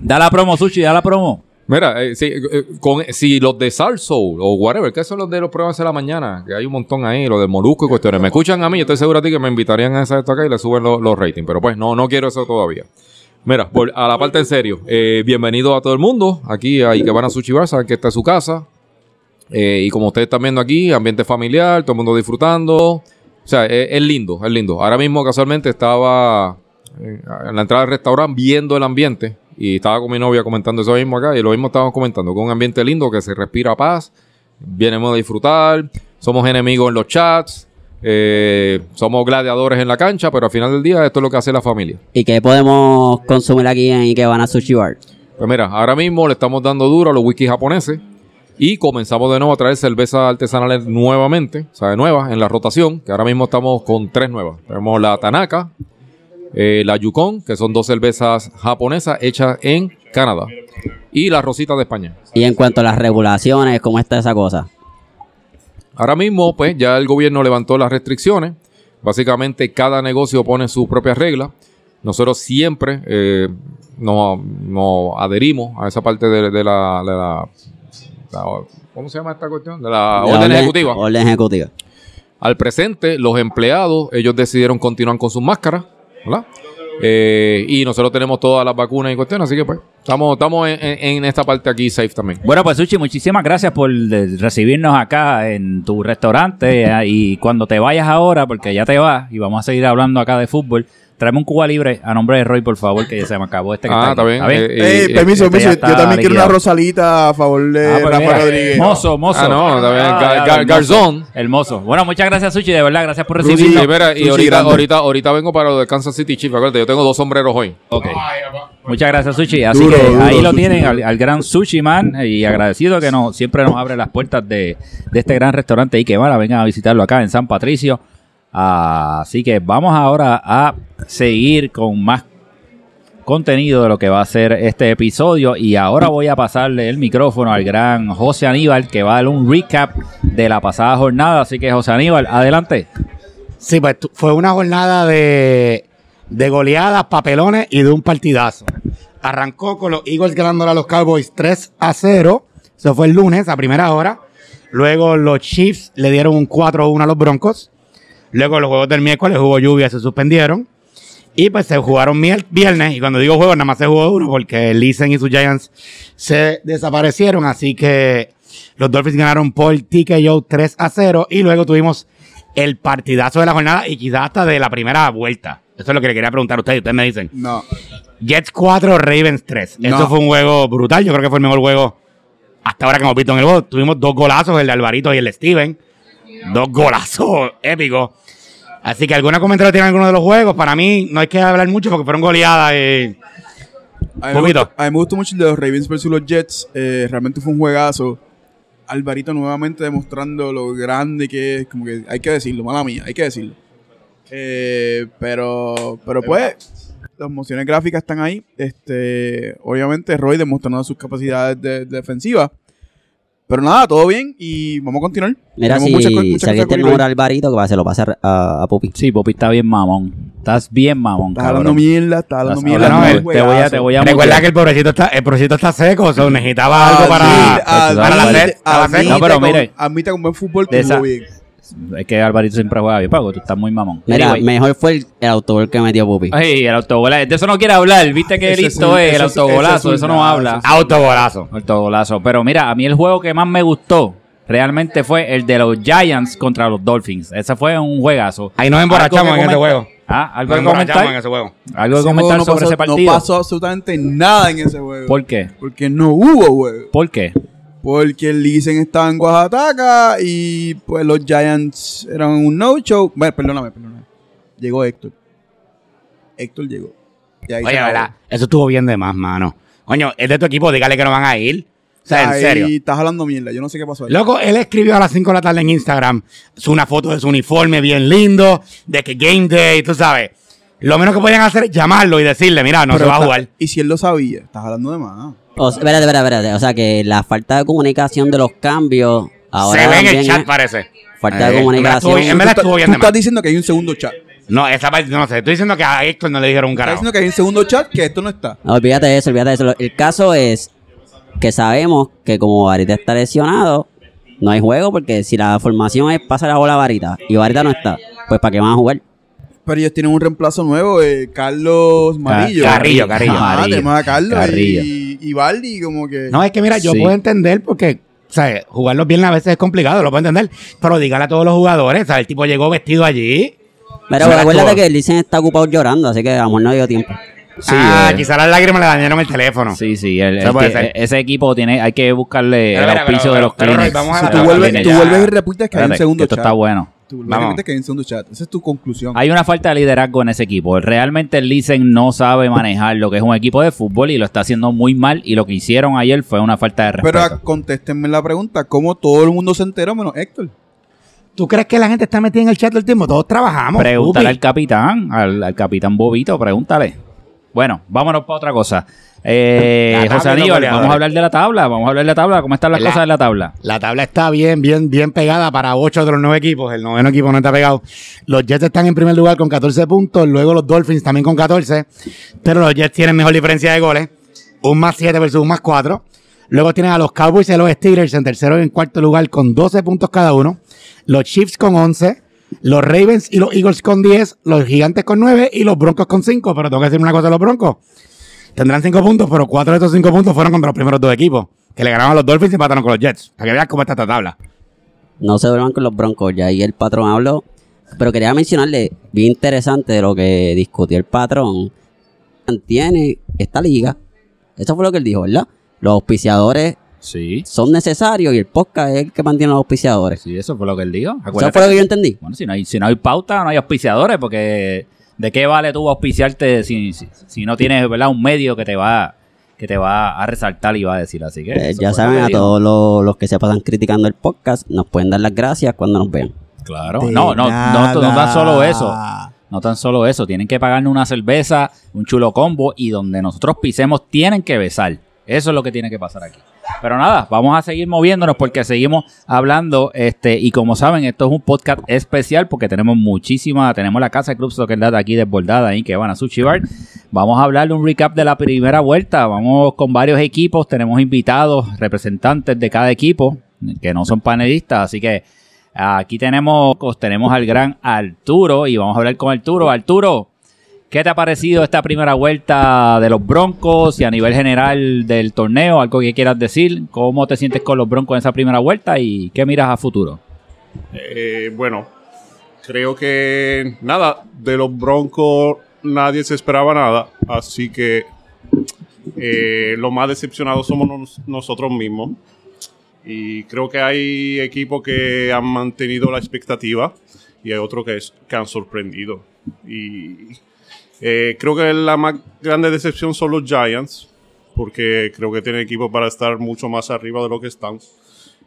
Speaker 1: Da la promo, Sushi, da la promo.
Speaker 6: Mira, eh, si, eh, con, si los de Soul o whatever, que son los de los programas de la mañana, que hay un montón ahí, los del Molusco y cuestiones, me escuchan a mí, yo estoy seguro a ti que me invitarían a esa esto acá y le suben los, los ratings, pero pues no, no quiero eso todavía. Mira, a la parte en serio, eh, bienvenido a todo el mundo, aquí a que van a Sushi Bar, saben que esta es su casa, eh, y como ustedes están viendo aquí, ambiente familiar, todo el mundo disfrutando, o sea, es, lindo, es lindo. Ahora mismo casualmente estaba eh, en la entrada del restaurante viendo el ambiente y estaba con mi novia comentando eso mismo acá. Y lo mismo estábamos comentando, con un ambiente lindo que se respira paz, vienemos a disfrutar, somos enemigos en los chats, eh, somos gladiadores en la cancha, pero al final del día esto es lo que hace la familia.
Speaker 3: ¿Y qué podemos consumir aquí en Ikebana Sushi Bar?
Speaker 6: Pues mira, ahora mismo le estamos dando duro a los wikis japoneses y comenzamos de nuevo a traer cervezas artesanales nuevamente, o sea, nuevas en la rotación, que ahora mismo estamos con tres nuevas. Tenemos la Tanaka, eh, la Yukon, que son dos cervezas japonesas hechas en Canadá, y la Rosita de España.
Speaker 3: Y en cuanto a las regulaciones, ¿cómo está esa cosa?
Speaker 6: Ahora mismo, pues ya el gobierno levantó las restricciones. Básicamente, cada negocio pone sus propias reglas. Nosotros siempre eh, nos, adherimos a esa parte de, de la, de la- la- ¿Cómo se llama esta cuestión? De la
Speaker 3: La
Speaker 6: orden ejecutiva.
Speaker 3: Orden ejecutiva.
Speaker 6: Al presente, los empleados, ellos decidieron continuar con sus máscaras, ¿verdad? Eh, y nosotros tenemos todas las vacunas y cuestiones, así que pues estamos, estamos en, en- esta parte aquí safe también.
Speaker 1: Bueno, pues Sushi, muchísimas gracias por recibirnos acá en tu restaurante. eh, Y cuando te vayas ahora, porque ya te vas y vamos a seguir hablando acá de fútbol, tráeme un Cuba libre a nombre de Roy, por favor, que ya se me acabó este que
Speaker 6: Ah,
Speaker 1: está
Speaker 6: bien.
Speaker 1: ¿Está
Speaker 6: Eh,
Speaker 4: Ey, permiso,
Speaker 1: este
Speaker 4: permiso. Yo también quiero una rosalita a favor de
Speaker 1: Ah, pues
Speaker 4: Rafa
Speaker 1: mira,
Speaker 4: Rodríguez.
Speaker 1: Mozo, mozo.
Speaker 6: Ah, no, bien.
Speaker 1: Ah,
Speaker 6: Gar- gar- garzón.
Speaker 1: mozo. Bueno, muchas gracias, Sushi, de verdad. Gracias por
Speaker 4: Sushi,
Speaker 1: recibirnos.
Speaker 6: Sí, mira, y
Speaker 4: Sushi
Speaker 6: ahorita,
Speaker 4: grande.
Speaker 6: ahorita, ahorita vengo para lo de Kansas City Chiefs. Acuérdate, yo tengo dos sombreros hoy.
Speaker 1: Ok. Muchas gracias, Sushi. Así
Speaker 4: Duro,
Speaker 1: que
Speaker 4: duro,
Speaker 1: ahí lo tienen, al, al gran Sushi Man, y agradecido que nos, siempre nos abre las puertas de, de este gran restaurante y que van a vengan a visitarlo acá en San Patricio. Así que vamos ahora a seguir con más contenido de lo que va a ser este episodio y ahora voy a pasarle el micrófono al gran José Aníbal que va a dar un recap de la pasada jornada. Así que José Aníbal, adelante.
Speaker 2: Sí, pues fue una jornada de de goleadas, papelones y de un partidazo. Arrancó con los Eagles ganándole a los Cowboys 3 a 0. Eso fue el lunes a primera hora. Luego los Chiefs le dieron un 4-1 a los Broncos. Luego los juegos del miércoles hubo lluvia, se suspendieron. Y pues se jugaron viernes. Y cuando digo juegos, nada más se jugó uno porque Listen y sus Giants se desaparecieron. Así que los Dolphins ganaron por TKO 3 a 0. Y luego tuvimos el partidazo de la jornada y quizás hasta de la primera vuelta. Eso es lo que le quería preguntar a ustedes. Ustedes me dicen.
Speaker 4: No.
Speaker 2: Jets 4, Ravens 3.
Speaker 4: No.
Speaker 2: Eso fue un juego brutal. Yo creo que fue el mejor juego hasta ahora que hemos visto en el juego. Tuvimos dos golazos, el de Alvarito y el de Steven. Dos golazos épicos. Así que alguna comentario tiene alguno de los juegos. Para mí no hay que hablar mucho porque fueron goleadas. eh.
Speaker 4: A mí,
Speaker 2: Poquito.
Speaker 4: gustó, a mí me gustó mucho el de los Ravens versus los Jets. Eh, realmente fue un juegazo. Alvarito nuevamente demostrando lo grande que es. Como que hay que decirlo, mala mía, hay que decirlo. Eh, pero, pero pues, las mociones gráficas están ahí. Este, obviamente, Roy demostrando sus capacidades de, de defensiva. Pero nada, todo bien y vamos a continuar.
Speaker 3: Mira,
Speaker 4: Tenemos
Speaker 3: si,
Speaker 4: muchas co-
Speaker 3: si
Speaker 4: muchas
Speaker 3: alguien tiene Alvarito, que va, se lo pase a, a, a Pupi.
Speaker 1: Sí, Popi está bien mamón. Estás bien mamón,
Speaker 4: Está
Speaker 1: cabrón.
Speaker 4: hablando mierda, está hablando
Speaker 1: Estás
Speaker 4: mierda.
Speaker 1: hablando
Speaker 4: no, es
Speaker 1: te voy a, te voy a
Speaker 2: Recuerda
Speaker 1: mutear.
Speaker 2: que el pobrecito está, el pobrecito está seco. O sea, necesitaba
Speaker 4: Ah,
Speaker 2: algo para,
Speaker 4: Admite-
Speaker 2: para la sed. Estaba seco.
Speaker 4: admite
Speaker 1: No, pero
Speaker 4: con-
Speaker 1: mire.
Speaker 4: Admite con buen fútbol
Speaker 1: De
Speaker 4: que
Speaker 1: esa-
Speaker 4: bien.
Speaker 1: Es que Alvarito siempre juega bien, Paco. Tú estás muy mamón.
Speaker 3: Mira,
Speaker 1: Anyway.
Speaker 3: mejor fue el, el autogol que metió Pupi.
Speaker 1: Ay, el autogolazo. De eso no quiere hablar. Viste que listo
Speaker 4: es un-
Speaker 1: es el autogolazo.
Speaker 4: ese es un
Speaker 1: eso no habla.
Speaker 2: Autogolazo.
Speaker 1: Autogolazo. Pero mira, a mí el juego que más me gustó realmente fue el de los Giants contra los Dolphins. Ese fue un juegazo.
Speaker 2: Ahí nos emborrachamos
Speaker 1: ¿Algo que
Speaker 2: en ese
Speaker 1: comentar?
Speaker 2: juego.
Speaker 1: Ah, algo
Speaker 2: Nos
Speaker 1: que
Speaker 2: emborrachamos en
Speaker 1: comentar.
Speaker 2: ese juego.
Speaker 1: Algo que comentar
Speaker 4: no
Speaker 1: sobre
Speaker 4: pasó-
Speaker 1: ese partido.
Speaker 4: No pasó absolutamente nada en ese juego.
Speaker 1: ¿Por qué?
Speaker 4: Porque no hubo juego.
Speaker 1: ¿Por qué?
Speaker 4: Porque el Lisen estaba en Oaxaca y pues los Giants eran un no-show. Bueno, perdóname, perdóname. Llegó Héctor. Héctor llegó. Y
Speaker 2: Oye. ¿verdad? Eso estuvo bien de más, mano. Coño, es de tu equipo, dígale que no van a ir. O sea, en serio.
Speaker 4: estás hablando mierda. Yo no sé qué pasó ahí.
Speaker 2: Loco, él escribió a las 5 de la tarde en Instagram una foto de su uniforme bien lindo, de que game day, tú sabes. Lo menos que podían hacer es llamarlo y decirle, mira, no
Speaker 4: Pero
Speaker 2: se va a jugar.
Speaker 4: Y si él lo sabía, estás hablando de más.
Speaker 3: O sea, espérate, espérate, espérate. O sea que la falta de comunicación de los cambios ahora
Speaker 2: se ve en el chat,
Speaker 3: es
Speaker 2: parece.
Speaker 3: falta
Speaker 2: Eh,
Speaker 3: de comunicación.
Speaker 2: en verdad En
Speaker 4: Tú, estás-
Speaker 2: estuvo bien
Speaker 4: tú
Speaker 2: de
Speaker 4: estás
Speaker 2: más.
Speaker 4: diciendo que hay un segundo chat.
Speaker 2: No, esa parte no sé. Estoy diciendo que a Héctor no le dijeron un
Speaker 4: Estás
Speaker 2: carajo.
Speaker 4: diciendo que hay un segundo chat que esto no está.
Speaker 3: No, olvídate de eso, olvídate de eso. El caso es que sabemos que como Varita está lesionado, no hay juego porque si la formación es pasa la bola a Varita y Varita no está, pues ¿para qué van a jugar?
Speaker 4: Pero ellos tienen un reemplazo nuevo, eh, Carlos Marillo.
Speaker 2: Carrillo, Carrillo.
Speaker 4: Ah,
Speaker 1: Marillo.
Speaker 4: tenemos a Carlos
Speaker 1: Carrillo.
Speaker 4: y, y Baldi como que...
Speaker 2: No, es que mira, yo
Speaker 1: Sí.
Speaker 2: puedo entender porque, o sea, jugarlos bien a veces es complicado, lo puedo entender. Pero dígale a todos los jugadores, o sea, el tipo llegó vestido allí.
Speaker 3: Pero
Speaker 2: Sí,
Speaker 3: acuérdate que el Licen está ocupado llorando, así que a lo mejor no dio tiempo.
Speaker 1: Sí,
Speaker 2: ah,
Speaker 1: eh.
Speaker 2: quizás las lágrimas le dañaron el teléfono.
Speaker 1: Sí, sí. el- el ese equipo tiene, hay que buscarle
Speaker 2: Pero
Speaker 1: el auspicio
Speaker 2: pero-
Speaker 1: de los
Speaker 2: pero, a
Speaker 4: Si tú vuelves, tú y repites que hay un
Speaker 1: Espérate,
Speaker 4: segundo
Speaker 1: esto
Speaker 4: chat.
Speaker 1: está bueno.
Speaker 4: Tú
Speaker 2: Vamos.
Speaker 4: que hay un segundo chat. Esa es tu conclusión.
Speaker 1: Hay una falta de liderazgo en ese equipo. Realmente el Licen no sabe manejar lo que es un equipo de fútbol y lo está haciendo muy mal. Y lo que hicieron ayer fue una falta de respeto.
Speaker 4: Pero contéstenme la pregunta, ¿cómo todo el mundo se enteró menos Héctor?
Speaker 2: ¿Tú crees que la gente está metida en el chat todo el tiempo? Todos trabajamos.
Speaker 1: Pregúntale al capitán, al, al capitán Bobito, pregúntale. Bueno, vámonos para otra cosa. Eh, José Aníbal, vamos a hablar de la tabla. Vamos a hablar de la tabla. ¿Cómo están las
Speaker 2: La-
Speaker 1: cosas en la tabla?
Speaker 2: La tabla está bien, bien, bien pegada para ocho de los nueve equipos. El noveno equipo no está pegado. Los Jets están en primer lugar con 14 puntos. Luego los Dolphins también con 14. Pero los Jets tienen mejor diferencia de goles. Un más 7 versus un más 4. Luego tienen a los Cowboys y a los Steelers en tercero y en cuarto lugar con 12 puntos cada uno. Los Chiefs con 11. Los Ravens y los Eagles con 10. Los Gigantes con 9 y los Broncos con 5. Pero tengo que decir una cosa de los Broncos. Tendrán 5 puntos, pero 4 de estos 5 puntos fueron contra los primeros dos equipos. Que le ganaron a los Dolphins y empataron con los Jets. Para que veas cómo está esta tabla.
Speaker 3: No se duerman con los broncos, ya ahí el patrón habló. Pero quería mencionarle, bien interesante de lo que discutió el patrón. Mantiene esta liga. Eso fue lo que él dijo, ¿verdad? Los auspiciadores
Speaker 1: Sí.
Speaker 3: son necesarios y el podcast es el que mantiene a los auspiciadores.
Speaker 1: Sí, eso fue lo que él dijo.
Speaker 3: Eso fue lo que yo entendí.
Speaker 1: Bueno, si no, hay, si no hay pauta, no hay auspiciadores, porque ¿de qué vale tú auspiciarte si, si, si no tienes ¿verdad? un medio que te va que te va a resaltar y va a decir así que
Speaker 3: Eh, ya saben, a todos los, los que se pasan criticando el podcast, nos pueden dar las gracias cuando nos vean.
Speaker 1: Claro.
Speaker 4: De
Speaker 1: No, no, no, no, tan solo eso. No tan solo eso. Tienen que pagarnos una cerveza, un chulo combo y donde nosotros pisemos tienen que besar. Eso es lo que tiene que pasar aquí. Pero nada, vamos a seguir moviéndonos porque seguimos hablando. Este, y como saben, esto es un podcast especial porque tenemos muchísima, tenemos la casa de Club Soccer aquí desbordada ahí que van a Sushi Bar. Vamos a hablar de un recap de la primera vuelta. Vamos con varios equipos, tenemos invitados, representantes de cada equipo, que no son panelistas, así que aquí tenemos, tenemos al gran Arturo y vamos a hablar con Arturo. Arturo, ¿Qué te ha parecido esta primera vuelta de los Broncos y a nivel general del torneo? ¿Algo que quieras decir? ¿Cómo te sientes con los Broncos en esa primera vuelta y qué miras a futuro?
Speaker 7: Eh, bueno, creo que nada, de los Broncos nadie se esperaba nada, así que eh, lo más decepcionados somos nos- nosotros mismos. Y creo que hay equipos que han mantenido la expectativa y hay otros que, que han sorprendido. Y eh, creo que la más grande decepción son los Giants, porque creo que tienen equipos para estar mucho más arriba de lo que están.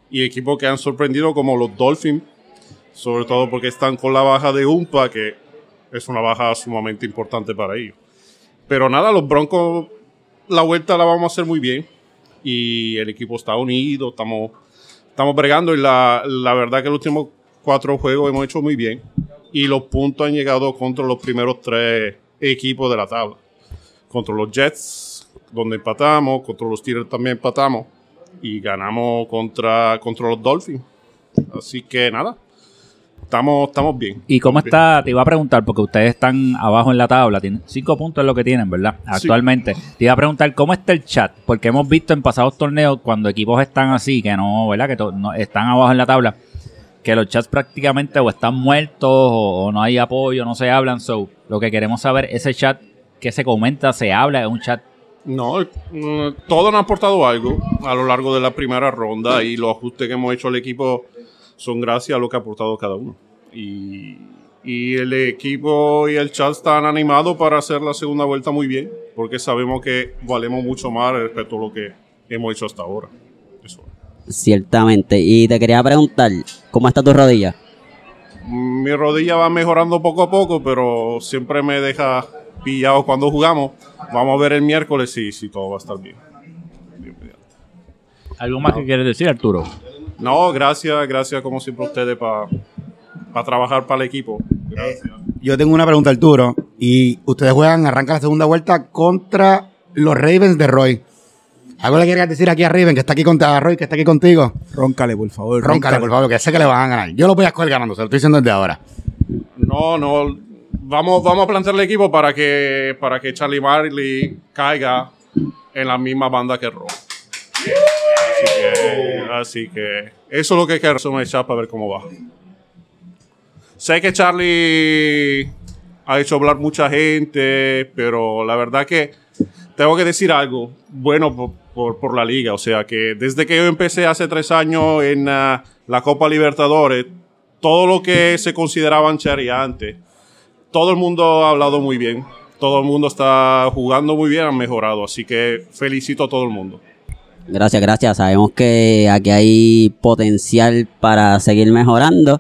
Speaker 7: Y equipos que han sorprendido como los Dolphins, sobre todo porque están con la baja de Umpa, que es una baja sumamente importante para ellos. Pero nada, los Broncos, la vuelta la vamos a hacer muy bien. Y el equipo está unido, estamos, estamos bregando. Y la, la verdad que los últimos cuatro juegos hemos hecho muy bien. Y los puntos han llegado contra los primeros tres equipos de la tabla. Contra los Jets, donde empatamos, contra los Steelers también empatamos. Y ganamos contra, contra los Dolphins. Así que nada, estamos, estamos bien.
Speaker 1: ¿Y cómo
Speaker 7: bien.
Speaker 1: está? Te iba a preguntar, porque ustedes están abajo en la tabla, tienen cinco puntos es lo que tienen, ¿verdad? Actualmente. Te iba a preguntar cómo está el chat, porque hemos visto en pasados torneos cuando equipos están así, que no, ¿verdad? Que no- están abajo en la tabla, que los chats prácticamente o están muertos o, o no hay apoyo, no se hablan. So, lo que queremos saber, ese chat que se comenta, se habla, es un chat.
Speaker 7: No, mm, todos han aportado algo a lo largo de la primera ronda y los ajustes que hemos hecho al equipo son gracias a lo que ha aportado cada uno. Y, y el equipo y el chat están animados para hacer la segunda vuelta muy bien, porque sabemos que valemos mucho más respecto a lo que hemos hecho hasta ahora.
Speaker 3: Ciertamente. Y te quería preguntar, ¿cómo está tu rodilla?
Speaker 7: Mi rodilla va mejorando poco a poco, pero siempre me deja pillado cuando jugamos. Vamos a ver el miércoles si, si todo va a estar bien.
Speaker 1: ¿Algo más que quieres decir, Arturo?
Speaker 7: No, gracias, gracias como siempre a ustedes para trabajar para el equipo. Gracias.
Speaker 2: Yo tengo una pregunta, Arturo. Y ustedes juegan, arranca la segunda vuelta contra los Ravens de Roy. ¿Algo le querías decir aquí a Raven, que está aquí contigo, a Roy, que está aquí contigo?
Speaker 4: Róncale, por favor.
Speaker 2: Róncale, por favor, que sé que le van a ganar. Yo lo voy a escoger ganando, se lo estoy diciendo desde ahora.
Speaker 7: No, no, vamos, vamos a plantear el equipo para que, para que Charlie Marley caiga en la misma banda que Ron. Así que, así que eso es lo que hay que hacer un chat para ver cómo va. Sé que Charlie ha hecho hablar mucha gente, pero la verdad que tengo que decir algo bueno por, por- la liga. O sea que desde que yo empecé hace tres años en ah, la Copa Libertadores, todo lo que se consideraban cherry antes, todo el mundo ha hablado muy bien. Todo el mundo está jugando muy bien, han mejorado. Así que felicito a todo el mundo.
Speaker 3: Gracias, gracias. Sabemos que aquí hay potencial para seguir mejorando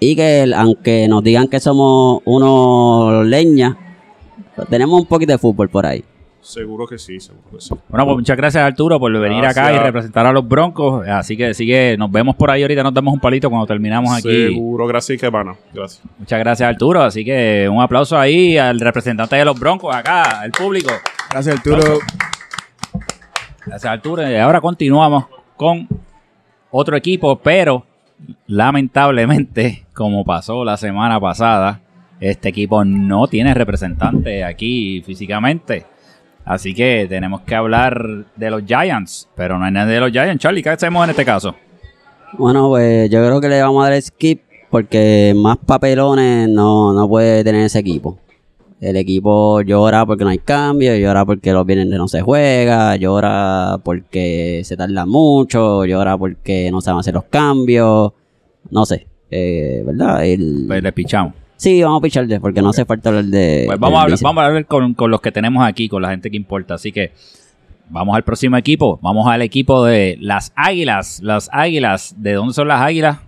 Speaker 3: y que aunque nos digan que somos unos leña, tenemos un poquito de fútbol por ahí.
Speaker 7: Seguro que sí, seguro que sí.
Speaker 1: Bueno, pues muchas gracias Arturo por venir acá y representar a los Broncos. Así que sigue, nos vemos por ahí ahorita, nos damos un palito cuando terminamos aquí.
Speaker 7: Seguro, gracias, Kebana. Gracias.
Speaker 1: Muchas gracias Arturo, así que un aplauso ahí al representante de los Broncos acá, el público.
Speaker 4: Gracias, Arturo.
Speaker 1: Gracias Arturo. Y ahora continuamos con otro equipo, pero lamentablemente, como pasó la semana pasada, este equipo no tiene representante aquí físicamente. Así que tenemos que hablar de los Giants, pero no hay nadie de los Giants. Charlie, ¿qué hacemos en este caso?
Speaker 3: Bueno, pues yo creo que le vamos a dar skip porque más papelones no, no puede tener ese equipo. El equipo llora porque no hay cambio, llora porque los viernes no se juega, llora porque se tarda mucho, llora porque no saben hacer los cambios. No sé, eh, ¿verdad? El...
Speaker 1: Pues le pichamos.
Speaker 3: Sí, vamos a picharle porque no hace falta hablar de.
Speaker 1: Pues
Speaker 3: del
Speaker 1: vamos a hablar, vamos a hablar con, con los que tenemos aquí, con la gente que importa. Así que vamos al próximo equipo. Vamos al equipo de las Águilas. Las Águilas. ¿De dónde son las Águilas?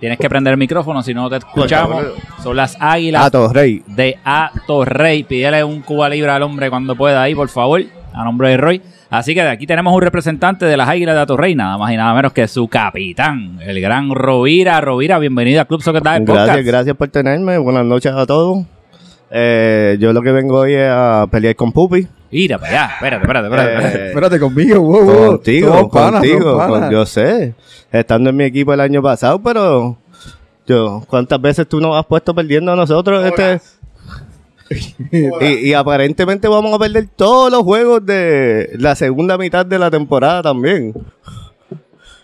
Speaker 1: Tienes que prender el micrófono, si no te escuchamos. Son las Águilas
Speaker 4: Ato, Rey.
Speaker 1: de A Torrey. Pídele un Cuba Libre al hombre cuando pueda ahí, por favor. A nombre de Roy. Así que de aquí tenemos un representante de las Águilas de Atorrey, nada más y nada menos que su capitán, el gran Rovira. Rovira, bienvenido a Club Soccer Dad Podcast.
Speaker 8: Gracias, gracias por tenerme. Buenas noches a todos. Eh, yo lo que vengo hoy es a pelear con Pupi.
Speaker 1: Mira para allá, espérate, espérate, espérate. espérate.
Speaker 8: Eh,
Speaker 4: Espérate conmigo, wow, wow.
Speaker 8: contigo,
Speaker 4: panas,
Speaker 8: contigo.
Speaker 4: panas.
Speaker 8: yo sé, estando en mi equipo el año pasado, pero yo, ¿cuántas veces tú nos has puesto perdiendo a nosotros? Este, y, y aparentemente vamos a perder todos los juegos de la segunda mitad de la temporada también.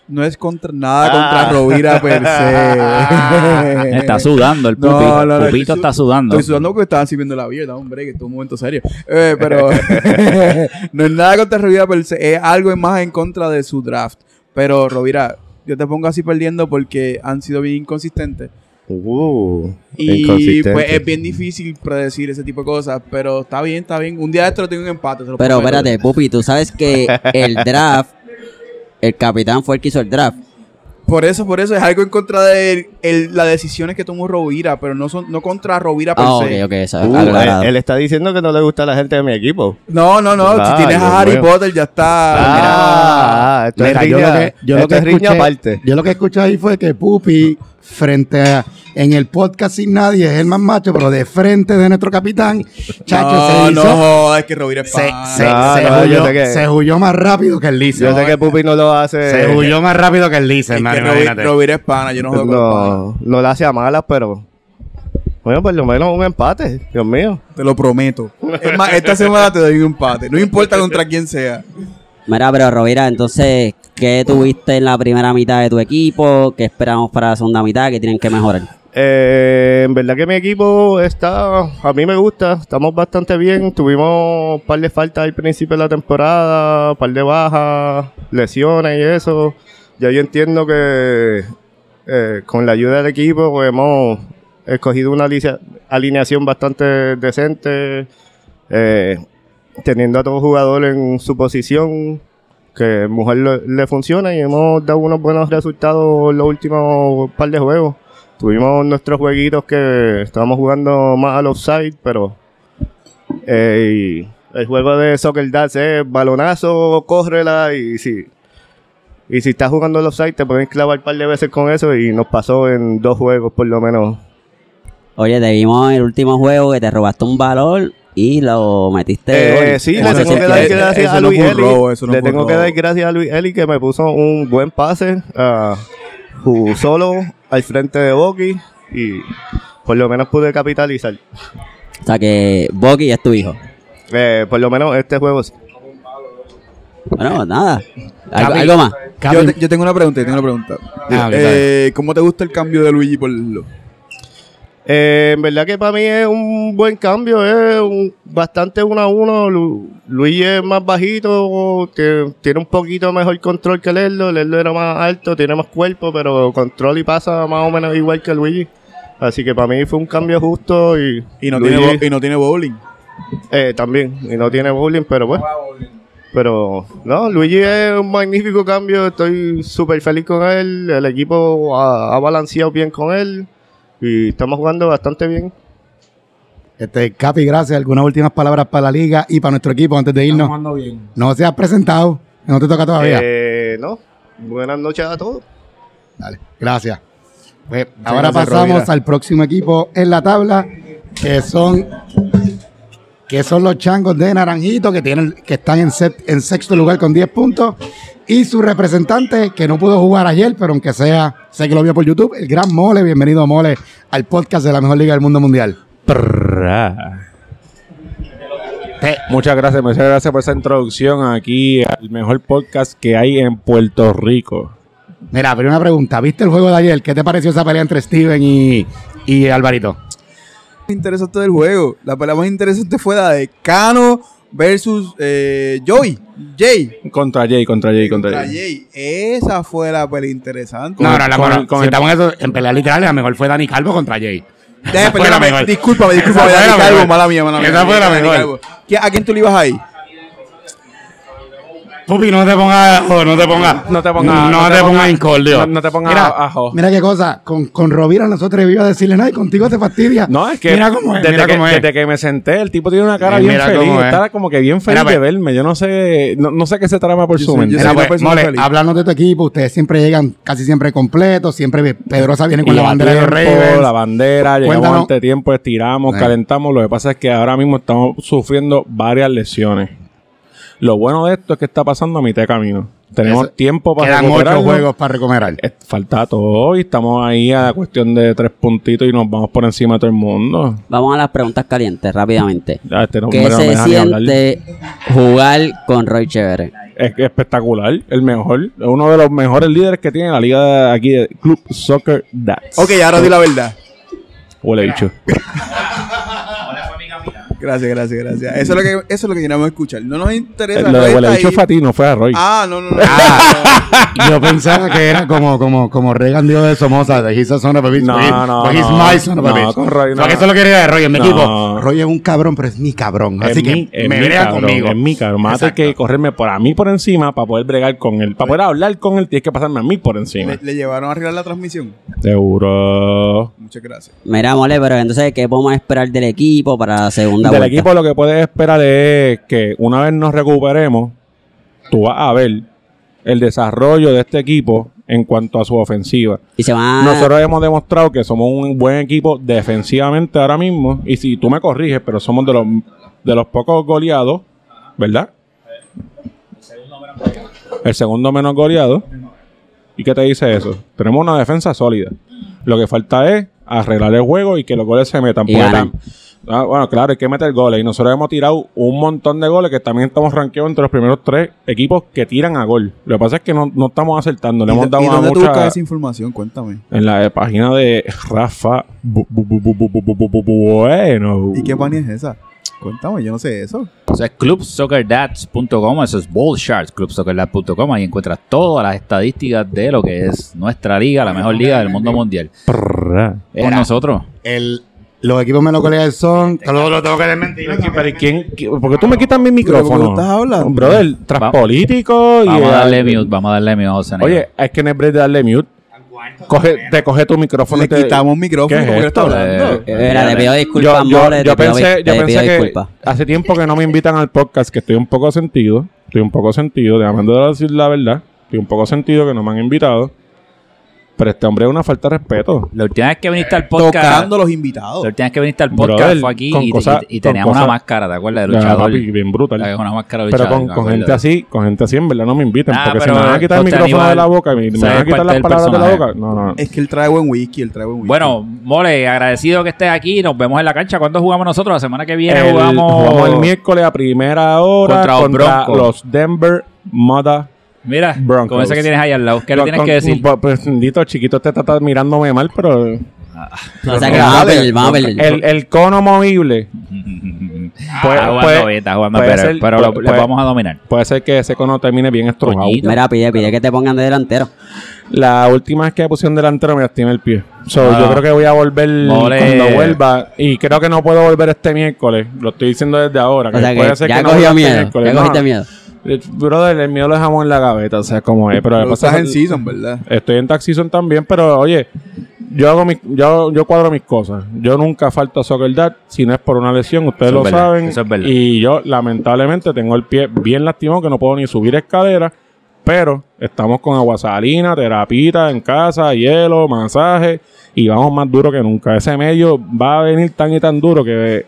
Speaker 4: No es contra nada
Speaker 8: Ah.
Speaker 4: contra Rovira per se.
Speaker 1: Está sudando el pupi.
Speaker 4: No, no, no,
Speaker 1: Pupito
Speaker 4: su-
Speaker 1: está sudando.
Speaker 4: Estoy sudando porque estaban sirviendo la vida, hombre, que es un momento serio. Eh, pero no es nada contra Rovira per se, es algo más en contra de su draft. Pero Rovira, yo te pongo así perdiendo porque han sido bien inconsistentes.
Speaker 8: Uh,
Speaker 4: Y pues es bien difícil predecir ese tipo de cosas, pero está bien, está bien. Un día de esto lo tengo en empate. lo
Speaker 3: Pero espérate, Pupi, tú sabes que el draft, el capitán fue el que hizo el draft.
Speaker 4: Por eso, por eso es algo en contra de el- las decisiones que tomó Rovira, pero no son no contra Rovira per
Speaker 3: Ah,
Speaker 4: se.
Speaker 3: ok, eso es
Speaker 8: Uh,
Speaker 3: aclarado.
Speaker 8: él, él está diciendo que no le gusta a la gente de mi equipo.
Speaker 4: No, no, no.
Speaker 8: Ah,
Speaker 4: si tienes a Harry. Potter, ya está.
Speaker 8: Ah, esto
Speaker 2: Mira,
Speaker 8: es
Speaker 2: yo lo que, yo lo que escuché,
Speaker 8: aparte.
Speaker 2: yo lo que escuché ahí fue que Pupi, frente a, en el podcast sin nadie, es el más macho, pero de frente de nuestro capitán, Chacho,
Speaker 4: no,
Speaker 2: se hizo,
Speaker 4: no es que Rovira es
Speaker 2: se, se,
Speaker 8: No,
Speaker 2: se
Speaker 8: no,
Speaker 2: huyó,
Speaker 8: sé que-
Speaker 2: se huyó más rápido que el Lice.
Speaker 8: Yo sé que Pupi no lo hace.
Speaker 2: Se huyó más rápido que el Lice, hermano.
Speaker 4: Rovira es pana, yo no juego con los panas.
Speaker 8: No, no le hace a malas, pero. Bueno, por lo menos un empate, Dios mío.
Speaker 4: Te lo prometo. Es más, esta semana te doy un empate. No importa contra quién sea.
Speaker 3: Mira, pero Rovira, entonces, ¿qué tuviste en la primera mitad de tu equipo? ¿Qué esperamos para la segunda mitad? ¿Qué tienen que mejorar?
Speaker 8: Eh, en verdad que mi equipo está, a mí me gusta, estamos bastante bien. Tuvimos un par de faltas al principio de la temporada, un par de bajas, lesiones y eso. Ya yo entiendo que eh, con la ayuda del equipo pues, hemos escogido una alineación bastante decente, eh, teniendo a todo jugador en su posición, que mujer le, funciona y hemos dado unos buenos resultados en los últimos par de juegos. Tuvimos nuestros jueguitos que estábamos jugando más al offside, pero eh, el juego de Soccer Dads es balonazo, córrela y si, y si estás jugando al offside te pueden clavar un par de veces con eso y nos pasó en dos juegos por lo menos.
Speaker 3: Oye, te vimos el último juego que te robaste un valor y lo metiste.
Speaker 8: Eh, sí,
Speaker 3: ¿Cómo
Speaker 8: le tengo que dar gracias a Luis Eli. le tengo que dar gracias a Luis Eli que me puso un buen pase a jugó solo al frente de Boki y por lo menos pude capitalizar.
Speaker 3: O sea que Boki es tu hijo.
Speaker 8: Eh, por lo menos este juego sí.
Speaker 3: Bueno, nada. ¿Algo, algo más?
Speaker 4: Yo, te- yo tengo una pregunta, yo tengo una pregunta.
Speaker 2: Ah,
Speaker 4: Eh, ¿Cómo te gusta el cambio de Luigi por lo?
Speaker 8: Eh, en verdad que para mí es un buen cambio, es un, bastante uno a uno. Lu- Luis es más bajito, que tiene un poquito mejor control que Lerdo. Lerdo era más alto, tiene más cuerpo, pero control y pasa más o menos igual que Luigi. Así que para mí fue un cambio justo y,
Speaker 4: Y no,
Speaker 8: Luigi,
Speaker 4: tiene, y no tiene bowling.
Speaker 8: eh, también, y no tiene bowling, pero pues. Pero no, Luigi es un magnífico cambio, estoy súper feliz con él, el equipo ha, ha balanceado bien con él y estamos jugando bastante bien.
Speaker 2: Este, Capi, gracias. ¿Algunas últimas palabras para la liga y para nuestro equipo antes de irnos? No se has presentado, no te toca todavía.
Speaker 8: Eh, no, buenas noches a todos.
Speaker 2: Dale, gracias. Pues, ahora
Speaker 4: gracias,
Speaker 2: pasamos
Speaker 4: Rovira.
Speaker 2: al próximo equipo en la tabla, que son que son los changos de Naranjito, que tienen, que están en, set- en sexto lugar con 10 puntos. Y su representante, que no pudo jugar ayer, pero aunque sea, sé que lo vio por YouTube, el gran Mole. Bienvenido, Mole, al podcast de la mejor liga del mundo mundial.
Speaker 9: Muchas gracias, muchas gracias por esa introducción aquí al mejor podcast que hay en Puerto Rico.
Speaker 2: Mira, primera pregunta. ¿Viste el juego de ayer? ¿Qué te pareció esa pelea entre Steven y, y Alvarito?
Speaker 4: Interesante del juego. La pelea más interesante fue la de Cano versus eh, Joey. Jay.
Speaker 9: Contra Jay, contra Jay, contra
Speaker 4: Contra
Speaker 9: Jay.
Speaker 4: Jay. Esa fue la pelea interesante.
Speaker 2: No, no, no,
Speaker 9: con-
Speaker 2: bueno,
Speaker 9: con
Speaker 2: si
Speaker 9: el-
Speaker 2: estamos en, eso, en peleas literales, la mejor fue Dani Calvo contra Jay. La mejor.
Speaker 4: discúlpame, discúlpame, Dani
Speaker 2: la
Speaker 4: Calvo, mala mía, mala mía.
Speaker 2: Esa fue la mejor.
Speaker 4: Calvo. ¿Qui- ¿A quién tú le ibas ahí?
Speaker 2: Pupi, no te pongas, oh, no te pongas,
Speaker 9: No te pongas-
Speaker 2: no,
Speaker 9: no te
Speaker 2: te pongas incordio.
Speaker 9: no- no te pongas
Speaker 2: mira,
Speaker 9: ajo.
Speaker 2: Mira qué cosa, con, con Rovira nosotros iba a decirle nada y contigo te fastidia.
Speaker 9: No, es que
Speaker 2: mira cómo es,
Speaker 9: desde,
Speaker 2: mira
Speaker 9: que,
Speaker 2: cómo es.
Speaker 9: desde que me senté, el tipo tiene una cara
Speaker 2: Eh,
Speaker 9: bien
Speaker 2: mira
Speaker 9: feliz.
Speaker 2: cómo es.
Speaker 9: Está como que bien feliz
Speaker 2: Mira,
Speaker 9: de
Speaker 2: pues.
Speaker 9: verme. Yo no sé, no, no sé qué se trama por
Speaker 4: Yo
Speaker 9: su mente.
Speaker 2: Mira, pues, mole, háblanos de tu equipo. Ustedes siempre llegan casi siempre completos. Siempre Pedrosa viene con
Speaker 9: Y
Speaker 2: la bandera de Ravens.
Speaker 9: La bandera, llegamos
Speaker 2: Cuéntanos.
Speaker 9: ante tiempo, estiramos,
Speaker 2: Eh.
Speaker 9: calentamos. Lo que pasa es que ahora mismo estamos sufriendo varias lesiones. Lo bueno de esto es que está pasando a mitad de camino. Tenemos
Speaker 2: Eso-
Speaker 9: tiempo para
Speaker 2: Quedan ocho juegos para recuperar.
Speaker 9: Falta todo y estamos ahí a la cuestión de tres puntitos y nos vamos por encima de todo el mundo.
Speaker 3: Vamos a las preguntas calientes rápidamente.
Speaker 9: Ya, este no-
Speaker 3: ¿Qué
Speaker 9: hombre,
Speaker 3: se siente jugar con Roy Chévere?
Speaker 9: Es que espectacular, el mejor, uno de los mejores líderes que tiene la liga de aquí de Club Soccer Dats.
Speaker 4: Ok, ahora di la verdad.
Speaker 9: Huele bicho.
Speaker 4: Gracias, gracias, gracias. Eso es lo que, eso es lo que queremos escuchar. No nos interesa.
Speaker 9: Lo de huele bicho fue a ti, no fue a Roy.
Speaker 4: Ah, no, no, no.
Speaker 2: Yo pensaba que era como, como, como Reagan de Somoza, de He's a son of a bitch.
Speaker 9: No,
Speaker 2: but
Speaker 9: no,
Speaker 2: but he's
Speaker 9: no.
Speaker 2: my son of a
Speaker 9: No,
Speaker 2: bitch.
Speaker 9: con Roy no.
Speaker 2: Porque eso es lo que quería de Roy en mi
Speaker 9: No.
Speaker 2: equipo. Roy es un cabrón, pero es mi cabrón.
Speaker 9: Es
Speaker 2: Así
Speaker 9: mi-
Speaker 2: que
Speaker 9: es
Speaker 2: me
Speaker 9: mi
Speaker 2: brega
Speaker 9: cabrón,
Speaker 2: conmigo.
Speaker 9: Es mi cabrón. Más hay que correrme por a mí por encima para poder bregar con él. Para poder hablar con él, tienes que pasarme a mí por encima.
Speaker 4: Le, le llevaron a arreglar la transmisión.
Speaker 9: Seguro.
Speaker 4: Muchas gracias.
Speaker 3: Mira, mole, pero entonces, ¿qué podemos esperar del equipo para la segunda
Speaker 9: Del
Speaker 3: vuelta?
Speaker 9: equipo lo que puedes esperar es que una vez nos recuperemos, tú vas a ver el desarrollo de este equipo en cuanto a su ofensiva.
Speaker 3: Y se van a...
Speaker 9: Nosotros hemos demostrado que somos un buen equipo defensivamente ahora mismo. Y si tú me corriges, pero somos de los, de los pocos goleados, ¿verdad? El segundo menos goleado. ¿Y qué te dice eso? Tenemos una defensa sólida. Lo que falta es arreglar el juego y que los goles se metan.
Speaker 3: Y
Speaker 9: Ah, bueno, claro, hay que meter goles. Y nosotros hemos tirado un montón de goles que también estamos rankeados entre los primeros tres equipos que tiran a gol. Lo que pasa es que no, no estamos acertando. Le hemos dado ¿y
Speaker 4: dónde tú buscas esa información? Cuéntame.
Speaker 9: En la página de Rafa. Bueno.
Speaker 4: ¿Y qué página es esa? Cuéntame, yo no sé eso.
Speaker 1: O sea, clubsoccerdads.com, eso es Bullshards, clubsoccerdads.com, ahí encuentras todas las estadísticas de lo que es nuestra liga, la mejor liga del mundo mundial. Con nosotros.
Speaker 2: El los equipos menos son. Te lo, lo tengo que desmentir.
Speaker 9: Pero ¿y quién? qui- ¿Por qué tú me quitas mi
Speaker 4: ¿Pero
Speaker 9: micrófono?
Speaker 4: por qué estás hablando?
Speaker 9: Brother, tras político y...
Speaker 1: Vamos a darle
Speaker 9: eh,
Speaker 1: mute, vamos a darle mute a José.
Speaker 9: Oye, es que no es break de darle mute. Coge, te coge tu micrófono
Speaker 4: Le
Speaker 9: y te...
Speaker 4: quitamos micrófono
Speaker 9: ¿Qué es
Speaker 4: porque
Speaker 9: esto?
Speaker 4: hablando.
Speaker 1: Eh,
Speaker 3: Mira, te pido disculpas,
Speaker 9: yo, yo, yo pensé, yo pensé que hace tiempo que no me invitan al podcast, que estoy un poco sentido. Estoy un poco sentido, déjame de decir la verdad. Estoy un poco sentido que no me han invitado. Pero este hombre es una falta de respeto.
Speaker 1: La última vez que viniste al podcast,
Speaker 4: Tocando los invitados.
Speaker 1: la última vez que viniste al podcast
Speaker 9: Brother,
Speaker 1: fue aquí y, tenías una máscara, ¿te acuerdas? De luchador.
Speaker 9: papi, bien brutal.
Speaker 1: Una máscara de
Speaker 9: Pero con, gente así, con gente así, en verdad no me invitan.
Speaker 1: Ah,
Speaker 9: porque si me van a quitar el micrófono de la boca y me, me van a quitar las palabras de la boca. No, no.
Speaker 4: Es que él trae buen whisky, él trae buen whisky.
Speaker 1: Bueno, Mole, agradecido que estés aquí. Nos vemos en la cancha. ¿Cuándo jugamos nosotros? La semana que viene
Speaker 9: El-
Speaker 1: jugamos.
Speaker 9: jugamos el miércoles a primera hora
Speaker 1: Contra
Speaker 9: contra,
Speaker 1: los Broncos.
Speaker 9: los Denver Mother
Speaker 1: Mira,
Speaker 9: Broncos.
Speaker 1: con ese que tienes ahí al lado. ¿Qué le tienes
Speaker 9: con-
Speaker 1: que decir?
Speaker 9: Pues, pues, chiquito, te está mirándome mal, pero el,
Speaker 3: O sea que vamos a perder, vamos a perder.
Speaker 9: el cono movible puede,
Speaker 1: jugando
Speaker 9: puede-
Speaker 1: está jugando
Speaker 9: puede
Speaker 1: pero,
Speaker 9: ser-
Speaker 1: pero lo-
Speaker 9: puede-
Speaker 1: vamos a dominar.
Speaker 9: puede ser que ese cono termine bien estrujado.
Speaker 1: Coñito.
Speaker 3: Mira, pide, pide que te pongan de delantero.
Speaker 9: La última vez que me pusieron delantero me lastimé el pie. So,
Speaker 1: Ah.
Speaker 9: Yo creo que voy a volver
Speaker 1: Mole.
Speaker 9: cuando vuelva. Y creo que no puedo volver este miércoles. Lo estoy diciendo desde ahora.
Speaker 3: O sea
Speaker 9: puede
Speaker 3: que
Speaker 9: ser
Speaker 3: ya
Speaker 9: que no
Speaker 3: cogió
Speaker 9: este
Speaker 3: miedo.
Speaker 9: miércoles.
Speaker 3: Ya
Speaker 9: No,
Speaker 3: cogiste miedo.
Speaker 9: Eh, Brother, el miedo lo dejamos en la gaveta. O sea, como es. Pero,
Speaker 4: Pero estás en season, ¿verdad?
Speaker 9: Estoy en tax season también, pero oye, yo hago mis, yo, yo cuadro mis cosas. Yo nunca falto a Soccer Dad si no es por una lesión, ustedes
Speaker 1: Eso
Speaker 9: lo
Speaker 1: es verdad,
Speaker 9: saben.
Speaker 1: eso es verdad.
Speaker 9: Y yo lamentablemente tengo el pie bien lastimado que no puedo ni subir escaleras, pero estamos con agua salina, terapita en casa, hielo, masaje y vamos más duro que nunca. Ese medio va a venir tan y tan duro que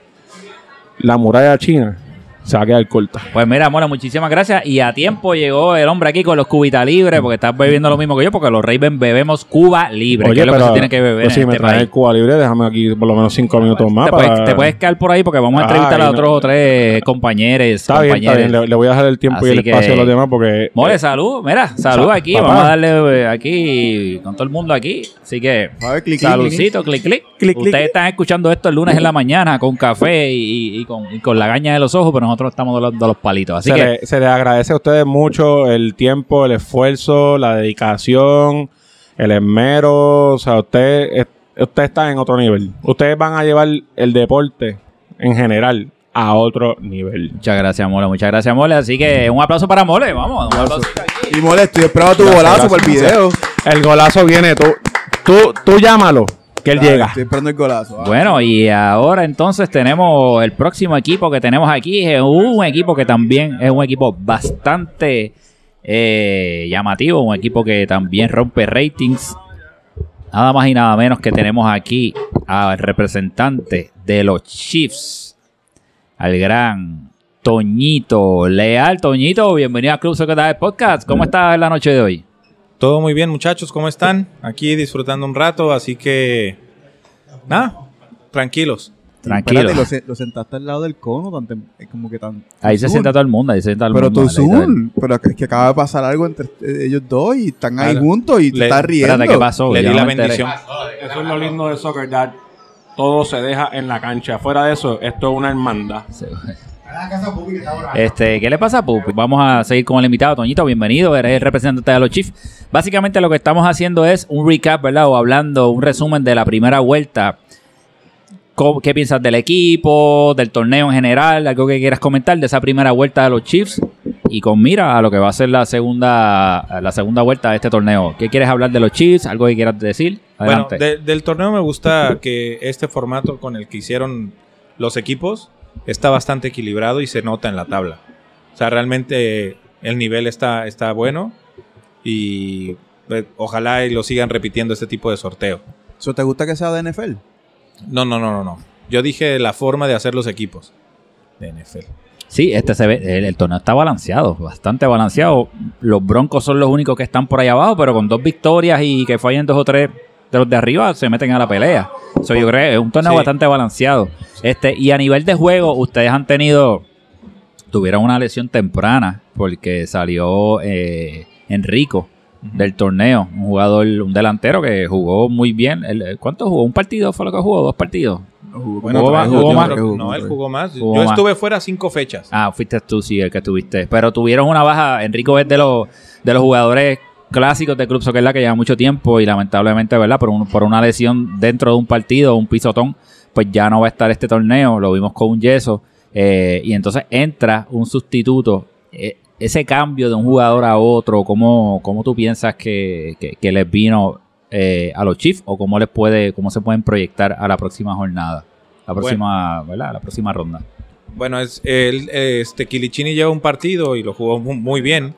Speaker 9: la muralla china se va a quedar corta.
Speaker 1: Pues mira, Mole, muchísimas gracias. Y a tiempo llegó el hombre aquí con los cubitas libres, porque estás bebiendo lo mismo que yo, porque los Raven bebemos Cuba libre, que es lo que se tiene que beber
Speaker 9: pues si me
Speaker 1: este
Speaker 9: traes
Speaker 1: país.
Speaker 9: el Cuba libre, déjame aquí por lo menos cinco minutos más.
Speaker 1: Te
Speaker 9: para-
Speaker 1: puedes, te puedes quedar por ahí porque vamos a entrevistar
Speaker 9: Ay,
Speaker 1: a
Speaker 9: no.
Speaker 1: otros o tres compañeros.
Speaker 9: Está bien, está bien. Le, le voy a dejar el tiempo y el espacio
Speaker 1: que-
Speaker 9: a los demás porque...
Speaker 1: Mole,
Speaker 9: eh,
Speaker 1: salud. Mira, salud
Speaker 9: Sa-
Speaker 1: aquí.
Speaker 9: papá.
Speaker 1: Vamos a darle eh, aquí con todo el mundo aquí. Así que,
Speaker 4: A ver, clic, clic,
Speaker 1: saludcito, clic, clic.
Speaker 9: Clic, clic.
Speaker 1: Ustedes están escuchando esto el lunes en la mañana con café y, y con, y con la gaña de los ojos, pero nosotros estamos dando los palitos. Así
Speaker 9: se,
Speaker 1: que,
Speaker 9: le, se les agradece a ustedes mucho el tiempo, el esfuerzo, la dedicación, el esmero. O sea, ustedes, ustedes están en otro nivel. Ustedes van a llevar el deporte en general a otro nivel.
Speaker 1: Muchas gracias, Mole. Muchas gracias, Mole. Así que un aplauso para Mole. Vamos. Un aplauso.
Speaker 4: Y mole, estoy esperando tu
Speaker 9: Gracias,
Speaker 4: golazo por el
Speaker 9: gracias.
Speaker 4: video.
Speaker 9: El golazo viene, tú, tú, tú llámalo, que él
Speaker 4: Dale,
Speaker 9: llega.
Speaker 4: Estoy esperando el golazo. ah.
Speaker 1: Bueno, y ahora entonces tenemos el próximo equipo que tenemos aquí. Es un equipo que también es un equipo bastante eh, llamativo, un equipo que también rompe ratings. Nada más y nada menos que tenemos aquí al representante de los Chiefs, al gran Toñito Leal. Toñito, bienvenido a Club Soccer Podcast. ¿Cómo estás en la noche de hoy?
Speaker 10: Todo muy bien, muchachos, ¿cómo están? Aquí disfrutando un rato, así que. Nada, tranquilos.
Speaker 1: Tranquilo.
Speaker 4: Espérate, lo, lo sentaste al lado del cono, tan tem- eh, como que tan.
Speaker 1: Ahí se sienta todo el mundo, ahí se sienta todo el
Speaker 4: Pero
Speaker 1: mundo.
Speaker 4: tú. Zoom. Pero es que acaba de pasar algo entre eh, ellos dos y están ahí
Speaker 10: Claro.
Speaker 4: juntos y te
Speaker 10: Le-
Speaker 4: estás riendo.
Speaker 1: Espérate, ¿qué pasó?
Speaker 10: Le
Speaker 1: Ya
Speaker 10: di la
Speaker 1: enteré.
Speaker 10: bendición.
Speaker 9: Eso es lo lindo de Soccer Dad. Todo se deja en la cancha. Fuera de eso, esto es una hermandad.
Speaker 1: Este, ¿qué le pasa a Pupi? Vamos a seguir con el invitado, Toñito, bienvenido, eres el representante de los Chiefs. Básicamente lo que estamos haciendo es un recap, ¿verdad? O hablando, un resumen de la primera vuelta. ¿Cómo- ¿Qué piensas del equipo, del torneo en general? ¿Algo que quieras comentar de esa primera vuelta de los Chiefs? Y con mira a lo que va a ser la segunda, la segunda vuelta de este torneo. ¿Qué quieres hablar de los Chiefs? ¿Algo que quieras decir?
Speaker 10: Bueno,
Speaker 1: Adelante.
Speaker 10: de- del torneo me gusta que este formato con el que hicieron los equipos está bastante equilibrado y se nota en la tabla. O sea, realmente el nivel está, está bueno y eh, ojalá y lo sigan repitiendo este tipo de sorteo.
Speaker 4: ¿Eso te gusta que sea de NFL?
Speaker 10: No, no, no, no, no. Yo dije la forma de hacer los equipos de NFL.
Speaker 1: Sí, este se ve, el, el torneo está balanceado, bastante balanceado. Los Broncos son los únicos que están por ahí abajo, pero con dos victorias y que fallen dos o tres de los de arriba, se meten a la pelea. So, yo creo que es un torneo
Speaker 10: Sí.
Speaker 1: bastante balanceado. Este, y a nivel de juego, ustedes han tenido, tuvieron una lesión temprana, porque salió eh, Enrico del torneo, un jugador, un delantero que jugó muy bien. El- ¿Cuánto jugó? ¿Un partido fue lo que jugó? ¿Dos partidos?
Speaker 4: Bueno,
Speaker 1: Jugó más- jugó
Speaker 4: jugó,
Speaker 10: No, él jugó más.
Speaker 1: Jugó
Speaker 10: Yo
Speaker 1: más.
Speaker 10: estuve fuera cinco fechas.
Speaker 1: Ah, fuiste tú, sí, el que estuviste. Pero tuvieron una baja. Enrico es de los, de los jugadores clásicos de Club Soccer Lab que lleva mucho tiempo y lamentablemente, ¿verdad? Por, un- por una lesión dentro de un partido, un pisotón, pues ya no va a estar este torneo. Lo vimos con un yeso. eh, y entonces entra un sustituto. Eh, ese cambio de un jugador a otro, ¿cómo, cómo tú piensas que, que- que les vino eh, a los Chiefs o cómo les puede, cómo se pueden proyectar a la próxima jornada? La próxima, ¿verdad? La próxima ronda.
Speaker 10: Bueno, es, el, este Kilichini lleva un partido y lo jugó mu- muy bien.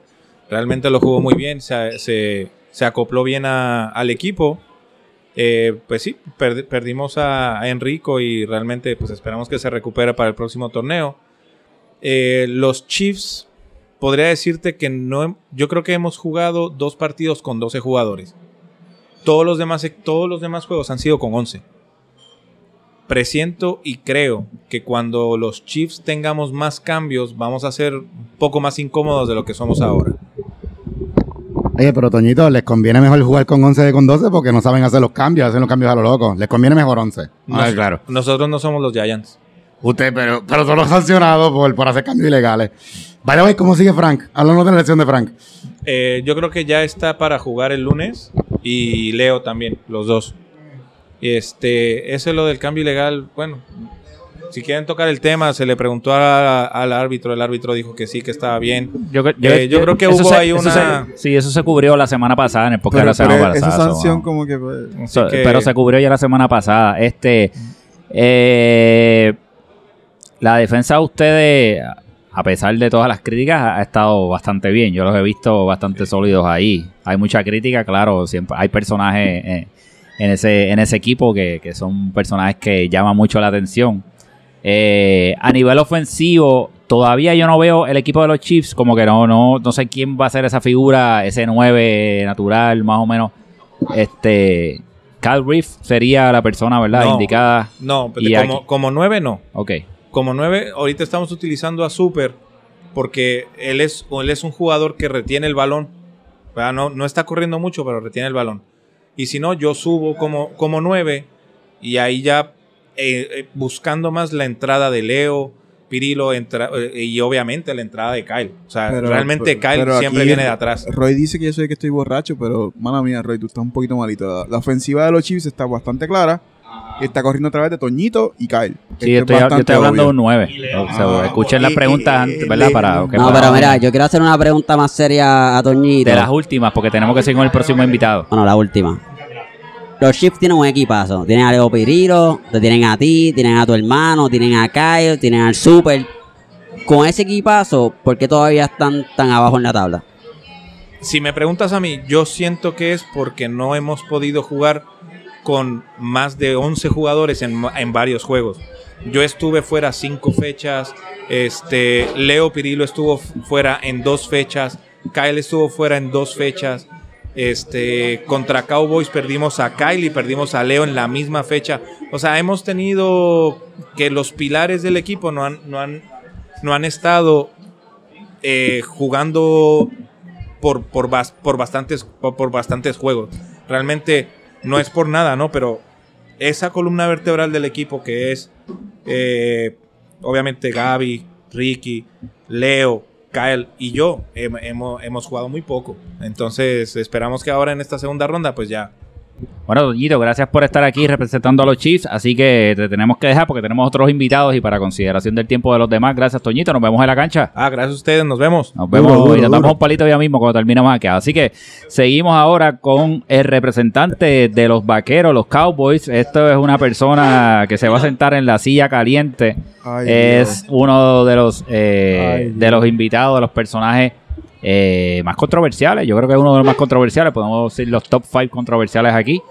Speaker 10: Realmente lo jugó muy bien. Se, se- se acopló bien al equipo. Eh, pues sí, perdi- perdimos a, Enrico y realmente pues esperamos que se recupere para el próximo torneo. Eh, los Chiefs, podría decirte que no, yo creo que hemos jugado dos partidos con 12 jugadores. Todos los demás, todos los demás juegos han sido con 11 presiento y creo que cuando los Chiefs tengamos más cambios, vamos a ser un poco más incómodos de lo que somos ahora.
Speaker 2: Oye, pero Toñito, les conviene mejor jugar con 11 que con 12 porque no saben hacer los cambios, hacen los cambios a lo loco. Les conviene mejor 11. A
Speaker 10: Nos-
Speaker 2: ver, claro.
Speaker 10: Nosotros no somos los Giants.
Speaker 2: Usted, pero, pero son los sancionados por, por hacer cambios ilegales. Vaya, ver ¿cómo sigue Frank? Hablamos de la elección de Frank.
Speaker 10: Eh, yo creo que ya está para jugar el lunes y Leo también, los dos. Este, ese es lo del cambio ilegal. Bueno, si quieren tocar el tema, se le preguntó a- al árbitro, el árbitro dijo que sí, que estaba bien.
Speaker 1: Yo,
Speaker 10: Eh, yo creo que hubo
Speaker 1: se-
Speaker 10: ahí una-
Speaker 1: se- sí, eso se cubrió la semana pasada en el podcast de la semana
Speaker 4: pero
Speaker 1: pasada.
Speaker 4: esa sanción como que... pues,
Speaker 1: So,
Speaker 10: Así que-
Speaker 1: Pero se cubrió ya la semana pasada. Este, eh, la defensa de ustedes, a pesar de todas las críticas, ha estado bastante bien. Yo los he visto bastante sólidos ahí. Hay mucha crítica, claro. Siempre hay personajes eh, en ese en ese equipo que, que son personajes que llaman mucho la atención. Eh, a nivel ofensivo, todavía yo no veo el equipo de los Chiefs como que no, no, no sé quién va a ser esa figura, ese 9 natural, más o menos. Este, Cal Reef sería la persona, ¿verdad?
Speaker 10: No.
Speaker 1: Indicada.
Speaker 10: No,
Speaker 1: Y
Speaker 10: como, como nueve no.
Speaker 1: Ok.
Speaker 10: Como nueve, ahorita estamos utilizando a Super porque él es, él es un jugador que retiene el balón. ¿verdad? No, no está corriendo mucho, pero retiene el balón. Y si no, yo subo como, como nueve y ahí ya eh, eh, buscando más la entrada de Leo, Pirilo entra- eh, y obviamente la entrada de Kyle. O sea,
Speaker 4: Pero-
Speaker 10: realmente
Speaker 4: pero-
Speaker 10: Kyle
Speaker 4: pero
Speaker 10: siempre viene de atrás.
Speaker 4: Roy dice que yo soy el que estoy borracho, pero mala mía, Roy, tú estás un poquito malito. La, la ofensiva de los Chiefs está bastante clara. Y está corriendo a través de Toñito y Kyle.
Speaker 1: Sí,
Speaker 4: Esto
Speaker 1: estoy,
Speaker 4: es
Speaker 1: yo estoy hablando de un 9. O sea, escuchen las preguntas ¿verdad?
Speaker 4: le-
Speaker 1: Para, que
Speaker 3: No,
Speaker 1: para-
Speaker 3: pero mira, yo quiero hacer una pregunta más seria a Toñito.
Speaker 1: De las últimas, porque tenemos que seguir con el próximo invitado.
Speaker 3: Bueno, la última. Los Chiefs tienen un equipazo. Tienen a Leo Pirilo, te tienen a ti, tienen a tu hermano, tienen a Kyle, tienen al Super. Con ese equipazo, ¿por qué todavía están tan abajo en la tabla?
Speaker 10: Si me preguntas a mí, yo siento que es porque no hemos podido jugar con más de 11 jugadores en, en varios juegos. Yo estuve fuera cinco fechas, este Leo Pirilo estuvo fuera en dos fechas, Kyle estuvo fuera en dos fechas. Este, contra Cowboys perdimos a Kyle y perdimos a Leo en la misma fecha. O sea, hemos tenido que los pilares del equipo no han, no han, no han estado eh, jugando por, por, bas- por, bastantes, por, por bastantes juegos. Realmente no es por nada, ¿no? Pero esa columna vertebral del equipo que es, eh, obviamente, Gaby, Ricky, Leo, Kyle y yo, hem- hemos, hemos jugado muy poco. Entonces esperamos que ahora en esta segunda ronda, pues ya
Speaker 1: Bueno, Doñito, gracias por estar aquí representando a los Chiefs. Así que te tenemos que dejar porque tenemos otros invitados y para consideración del tiempo de los demás. Gracias, Toñito. Nos vemos en la cancha.
Speaker 10: Ah, gracias a ustedes, nos vemos.
Speaker 1: Nos vemos
Speaker 4: Duro, duro,
Speaker 1: y nos damos un palito ya mismo cuando terminemos aquí. Así que seguimos ahora con el representante de los vaqueros, los Cowboys. Esto es una persona que se va a sentar en la silla caliente.
Speaker 4: Ay,
Speaker 1: es uno de los eh,
Speaker 4: Ay,
Speaker 1: de los invitados, de los personajes eh, más controversiales. Yo creo que es uno de los más controversiales. Podemos decir los top 5 controversiales aquí.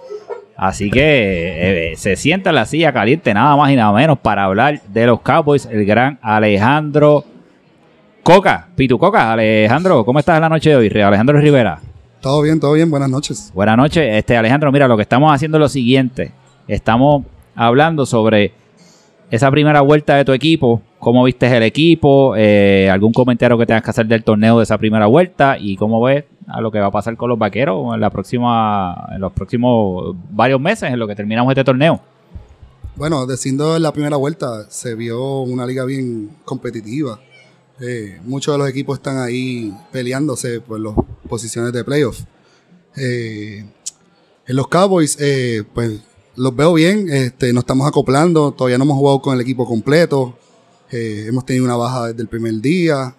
Speaker 1: Así que eh, se sienta en la silla caliente, nada más y nada menos, para hablar de los Cowboys, el gran Alejandro Coca, Pitu Coca. Alejandro, ¿cómo estás en la noche de hoy? Alejandro Rivera.
Speaker 11: Todo bien, todo bien, buenas noches.
Speaker 1: Buenas noches. Este, Alejandro, mira, lo que estamos haciendo es lo siguiente. Estamos hablando sobre esa primera vuelta de tu equipo, cómo viste el equipo, eh, algún comentario que tengas que hacer del torneo de esa primera vuelta y cómo ves a lo que va a pasar con los vaqueros en la próxima, en los próximos varios meses, en lo que terminamos este torneo.
Speaker 11: Bueno, diciendo en la primera vuelta, se vio una liga bien competitiva. Eh, muchos de los equipos están ahí peleándose por las posiciones de playoff. Eh, en los Cowboys, eh, pues los veo bien, este, nos estamos acoplando, todavía no hemos jugado con el equipo completo, eh, hemos tenido una baja desde el primer día,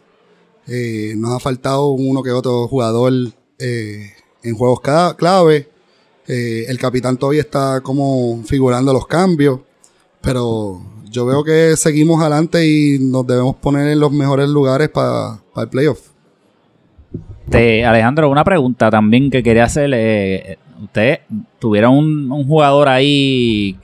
Speaker 11: eh, nos ha faltado uno que otro jugador eh, en juegos clave, el capitán todavía está como figurando los cambios, pero yo veo que seguimos adelante y nos debemos poner en los mejores lugares para el playoff.
Speaker 1: Te, Alejandro, una pregunta también que quería hacerle. Ustedes tuvieron un, un jugador ahí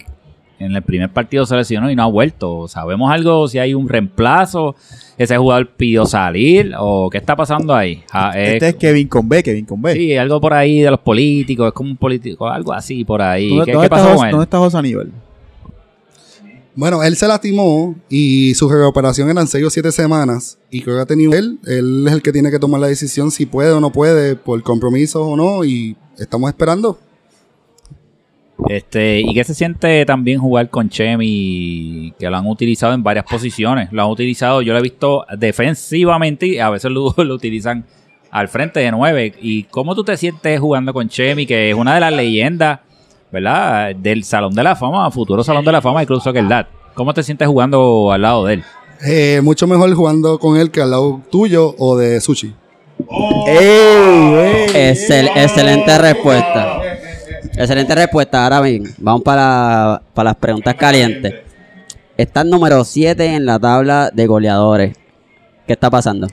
Speaker 1: en el primer partido se lesionó y no ha vuelto. ¿Sabemos algo si hay un reemplazo? ¿Ese jugador pidió salir? ¿O qué está pasando ahí? Ah, es-
Speaker 4: Este es Kevin con B, Kevin con B.
Speaker 1: sí, algo por ahí de los políticos, es como un político, algo así por ahí.
Speaker 4: ¿Dónde,
Speaker 1: ¿Qué,
Speaker 4: dónde
Speaker 1: qué pasó con él?
Speaker 4: ¿Dónde está José Aníbal?
Speaker 11: Bueno, él se lastimó y su recuperación eran 6 o 7 semanas. Y creo que ha tenido él. Él es el que tiene que tomar la decisión si puede o no puede, por compromisos o no. Y estamos esperando.
Speaker 1: Este, ¿Y qué se siente también jugar con Chemi? Que lo han utilizado en varias posiciones. Lo han utilizado, yo lo he visto defensivamente y a veces lo, lo utilizan al frente de nueve. ¿Y cómo tú te sientes jugando con Chemi, que es una de las leyendas, ¿verdad? Del Salón de la Fama, futuro Salón de la Fama, incluso que el DAT. ¿Cómo te sientes jugando al lado de él?
Speaker 11: Eh, mucho mejor jugando con él que al lado tuyo o de Sushi.
Speaker 3: Excel- excelente respuesta. Excelente respuesta. Ahora bien, vamos para, para las preguntas calientes. Está número 7 en la tabla de goleadores. ¿Qué está pasando?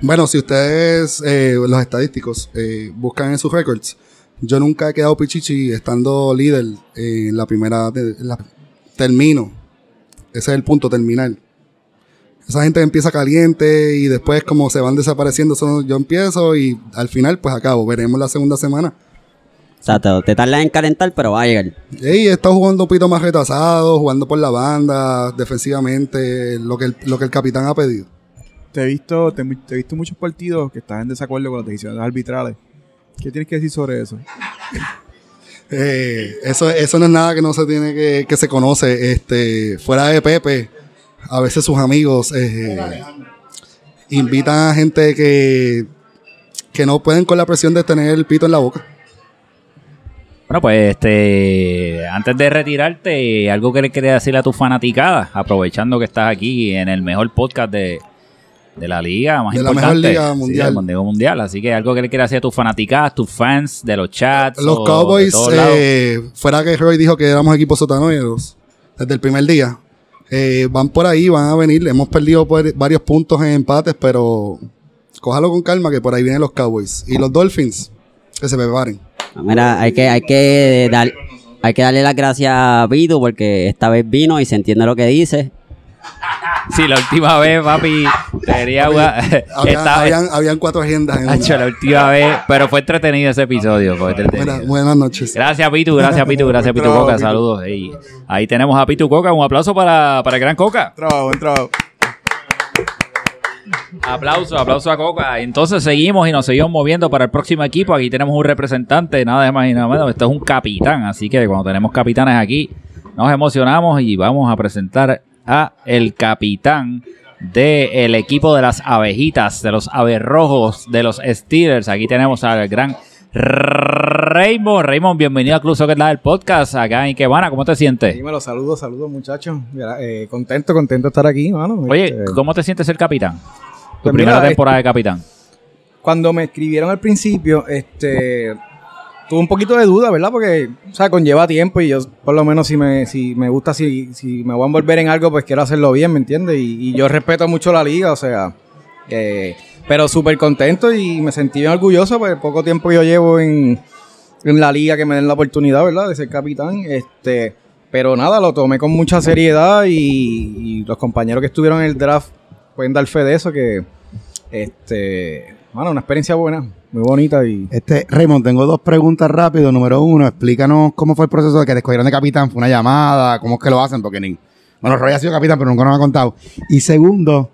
Speaker 11: Bueno, si ustedes, eh, los estadísticos, eh, buscan en sus records, yo nunca he quedado pichichi estando líder en la primera. de- en la- termino. Ese es el punto, terminar. Esa gente empieza caliente y después, como se van desapareciendo, yo empiezo y al final, pues acabo. Veremos la segunda semana.
Speaker 3: O sea, te, te tardas en calentar, pero va a llegar.
Speaker 11: Y he estado jugando un poquito más retrasado, jugando por la banda, defensivamente, lo que el, lo que el capitán ha pedido.
Speaker 4: Te he visto, te, te he visto muchos partidos que estás en desacuerdo con las decisiones arbitrales. ¿Qué tienes que decir sobre eso?
Speaker 11: Eh, eso, eso no es nada que no se tiene que, que se conoce. Este, fuera de Pepe, a veces sus amigos eh, invitan a gente que, que no pueden con la presión de tener el pito en la boca.
Speaker 1: Bueno, pues este, antes de retirarte, algo que le quería decirle a tus fanaticadas, aprovechando que estás aquí en el mejor podcast de, de la liga más
Speaker 11: De la mejor
Speaker 1: importante.
Speaker 11: liga
Speaker 1: Sí,
Speaker 11: mundial.
Speaker 1: del mundial mundial. Así que algo que le quieras decir a tus fanaticadas, tus fans de los chats.
Speaker 11: Los
Speaker 1: o
Speaker 11: Cowboys, eh, fuera que Roy dijo que éramos equipos sotaneros desde el primer día, eh, van por ahí, van a venir. Hemos perdido por- varios puntos en empates, pero cójalo con calma que por ahí vienen los Cowboys. Y los Dolphins, que se preparen.
Speaker 3: Mira, hay que, hay que dar, hay que darle las gracias a Vitu porque esta vez vino y se entiende lo que dice.
Speaker 1: Sí, la última vez, papi.
Speaker 11: Había-
Speaker 1: vez-
Speaker 11: habían, habían cuatro agendas. En
Speaker 1: Hacho, la última vez, pero fue entretenido ese episodio. Fue entretenido.
Speaker 11: Buenas, buenas noches.
Speaker 1: Gracias, Pitu, gracias, Pitu, gracias, Pitu
Speaker 4: trabajo,
Speaker 1: Coca.
Speaker 4: Pitu.
Speaker 1: Saludos. Ey, ahí tenemos a Pitu Coca. Un aplauso para, para el gran Coca.
Speaker 4: Trabajo, buen trabajo.
Speaker 1: Aplauso, aplauso a Coca. Entonces seguimos y nos seguimos moviendo para el próximo equipo. Aquí tenemos un representante, nada más y nada menos. Esto es un capitán, así que cuando tenemos capitanes aquí, nos emocionamos y vamos a presentar a el capitán del equipo de las abejitas, de los aberrojos, de los Steelers. Aquí tenemos al gran Raymond. Raymond, bienvenido a Club Soccer Live, el podcast acá en Ikebana. ¿Cómo te sientes?
Speaker 12: Dímelo, saludos, saludos muchachos. Eh, contento, contento de estar aquí, mano.
Speaker 1: Oye,
Speaker 12: Este,
Speaker 1: ¿cómo te sientes ser capitán? Tu
Speaker 12: Pues
Speaker 1: primera
Speaker 12: mira,
Speaker 1: temporada de capitán.
Speaker 12: cuando me escribieron al principio, este, tuve un poquito de duda, ¿verdad? Porque, o sea, conlleva tiempo y yo, por lo menos, si me, si me gusta, si, si me voy a envolver en algo, pues quiero hacerlo bien, ¿me entiendes? Y, yo respeto mucho la liga, o sea, pero súper contento y me sentí bien orgulloso, pues poco tiempo yo llevo en, en la liga que me den la oportunidad, ¿verdad? De ser capitán, este, pero nada, lo tomé con mucha seriedad y, y los compañeros que estuvieron en el draft pueden dar fe de eso, que, este, bueno, una experiencia buena, muy bonita y...
Speaker 2: Este, Raymond, tengo dos preguntas rápido. Número uno, explícanos cómo fue el proceso de que te escogieron de capitán. ¿Fue una llamada? ¿Cómo es que lo hacen? Porque ni... Bueno, Roy ha sido capitán, pero nunca nos ha contado. Y segundo,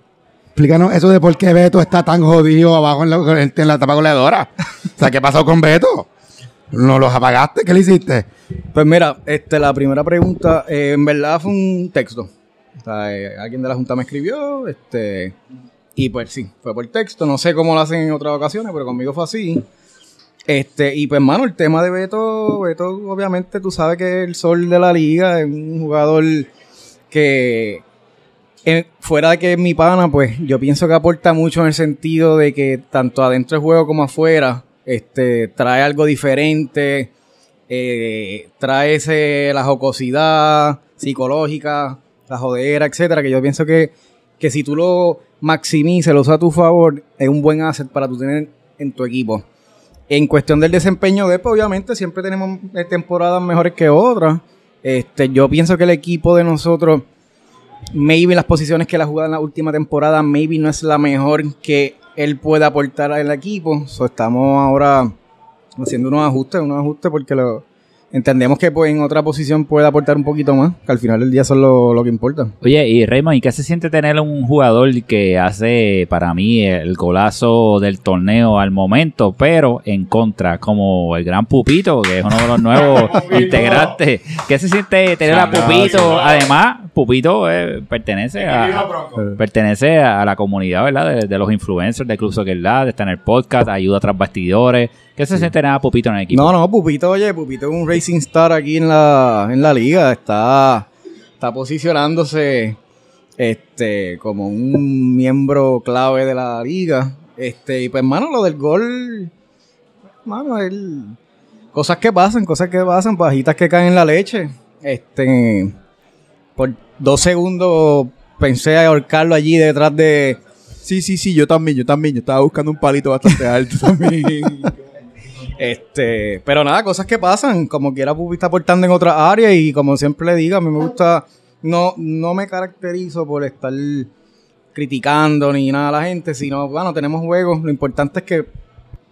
Speaker 2: explícanos eso de por qué Beto está tan jodido abajo en la, en la tapa goleadora. o sea, ¿qué pasó con Beto? ¿No los apagaste? ¿Qué le hiciste?
Speaker 12: Pues mira, este, la primera pregunta, eh, en verdad fue un texto. O sea, eh, alguien de la Junta me escribió, este, y pues sí, fue por texto. No sé cómo lo hacen en otras ocasiones, pero conmigo fue así. Este, y pues, mano, el tema de Beto, Beto, obviamente, tú sabes que es el sol de la liga, es un jugador que, eh, fuera de que es mi pana, pues yo pienso que aporta mucho en el sentido de que tanto adentro del juego como afuera, este, trae algo diferente, eh, trae ese, la jocosidad psicológica, la jodera, etcétera, que yo pienso que, que si tú lo maximizas, lo a tu favor, es un buen asset para tú tener en tu equipo. En cuestión del desempeño de pues, obviamente siempre tenemos eh, temporadas mejores que otras. Este, yo pienso que el equipo de nosotros, maybe las posiciones que él ha jugado en la última temporada, maybe no es la mejor que él pueda aportar al equipo. So, estamos ahora haciendo unos ajustes, unos ajustes porque lo, entendemos que pues, en otra posición puede aportar un poquito más, que al final del día es lo, lo que importa.
Speaker 1: Oye, y Raymond, ¿y qué se siente tener un jugador que hace para mí el golazo del torneo al momento, pero en contra, como el gran Pupito, que es uno de los nuevos integrantes? ¿Qué se siente tener a Pupito? Además, Pupito eh, pertenece a pertenece a la comunidad, ¿verdad? De, de los influencers del Club Soccer Lab, está en el podcast, ayuda tras bastidores. ¿Qué se siente a Pupito en el equipo?
Speaker 12: No, no, Pupito, oye, Pupito es un racing star aquí en la, en la liga. Está, está posicionándose este, como un miembro clave de la liga. Este, y pues, mano, lo del gol, mano, él, cosas que pasan, cosas que pasan, pajitas que caen en la leche. Este, por dos segundos pensé ahorcarlo allí detrás de,
Speaker 4: Sí, sí, sí, yo también, yo también. Yo estaba buscando un palito bastante alto también.
Speaker 12: Este, pero nada, cosas que pasan. Como quiera, Pupi está aportando en otras áreas y como siempre le digo, a mí me gusta, no, no me caracterizo por estar criticando ni nada a la gente, sino, bueno, tenemos juegos. Lo importante es que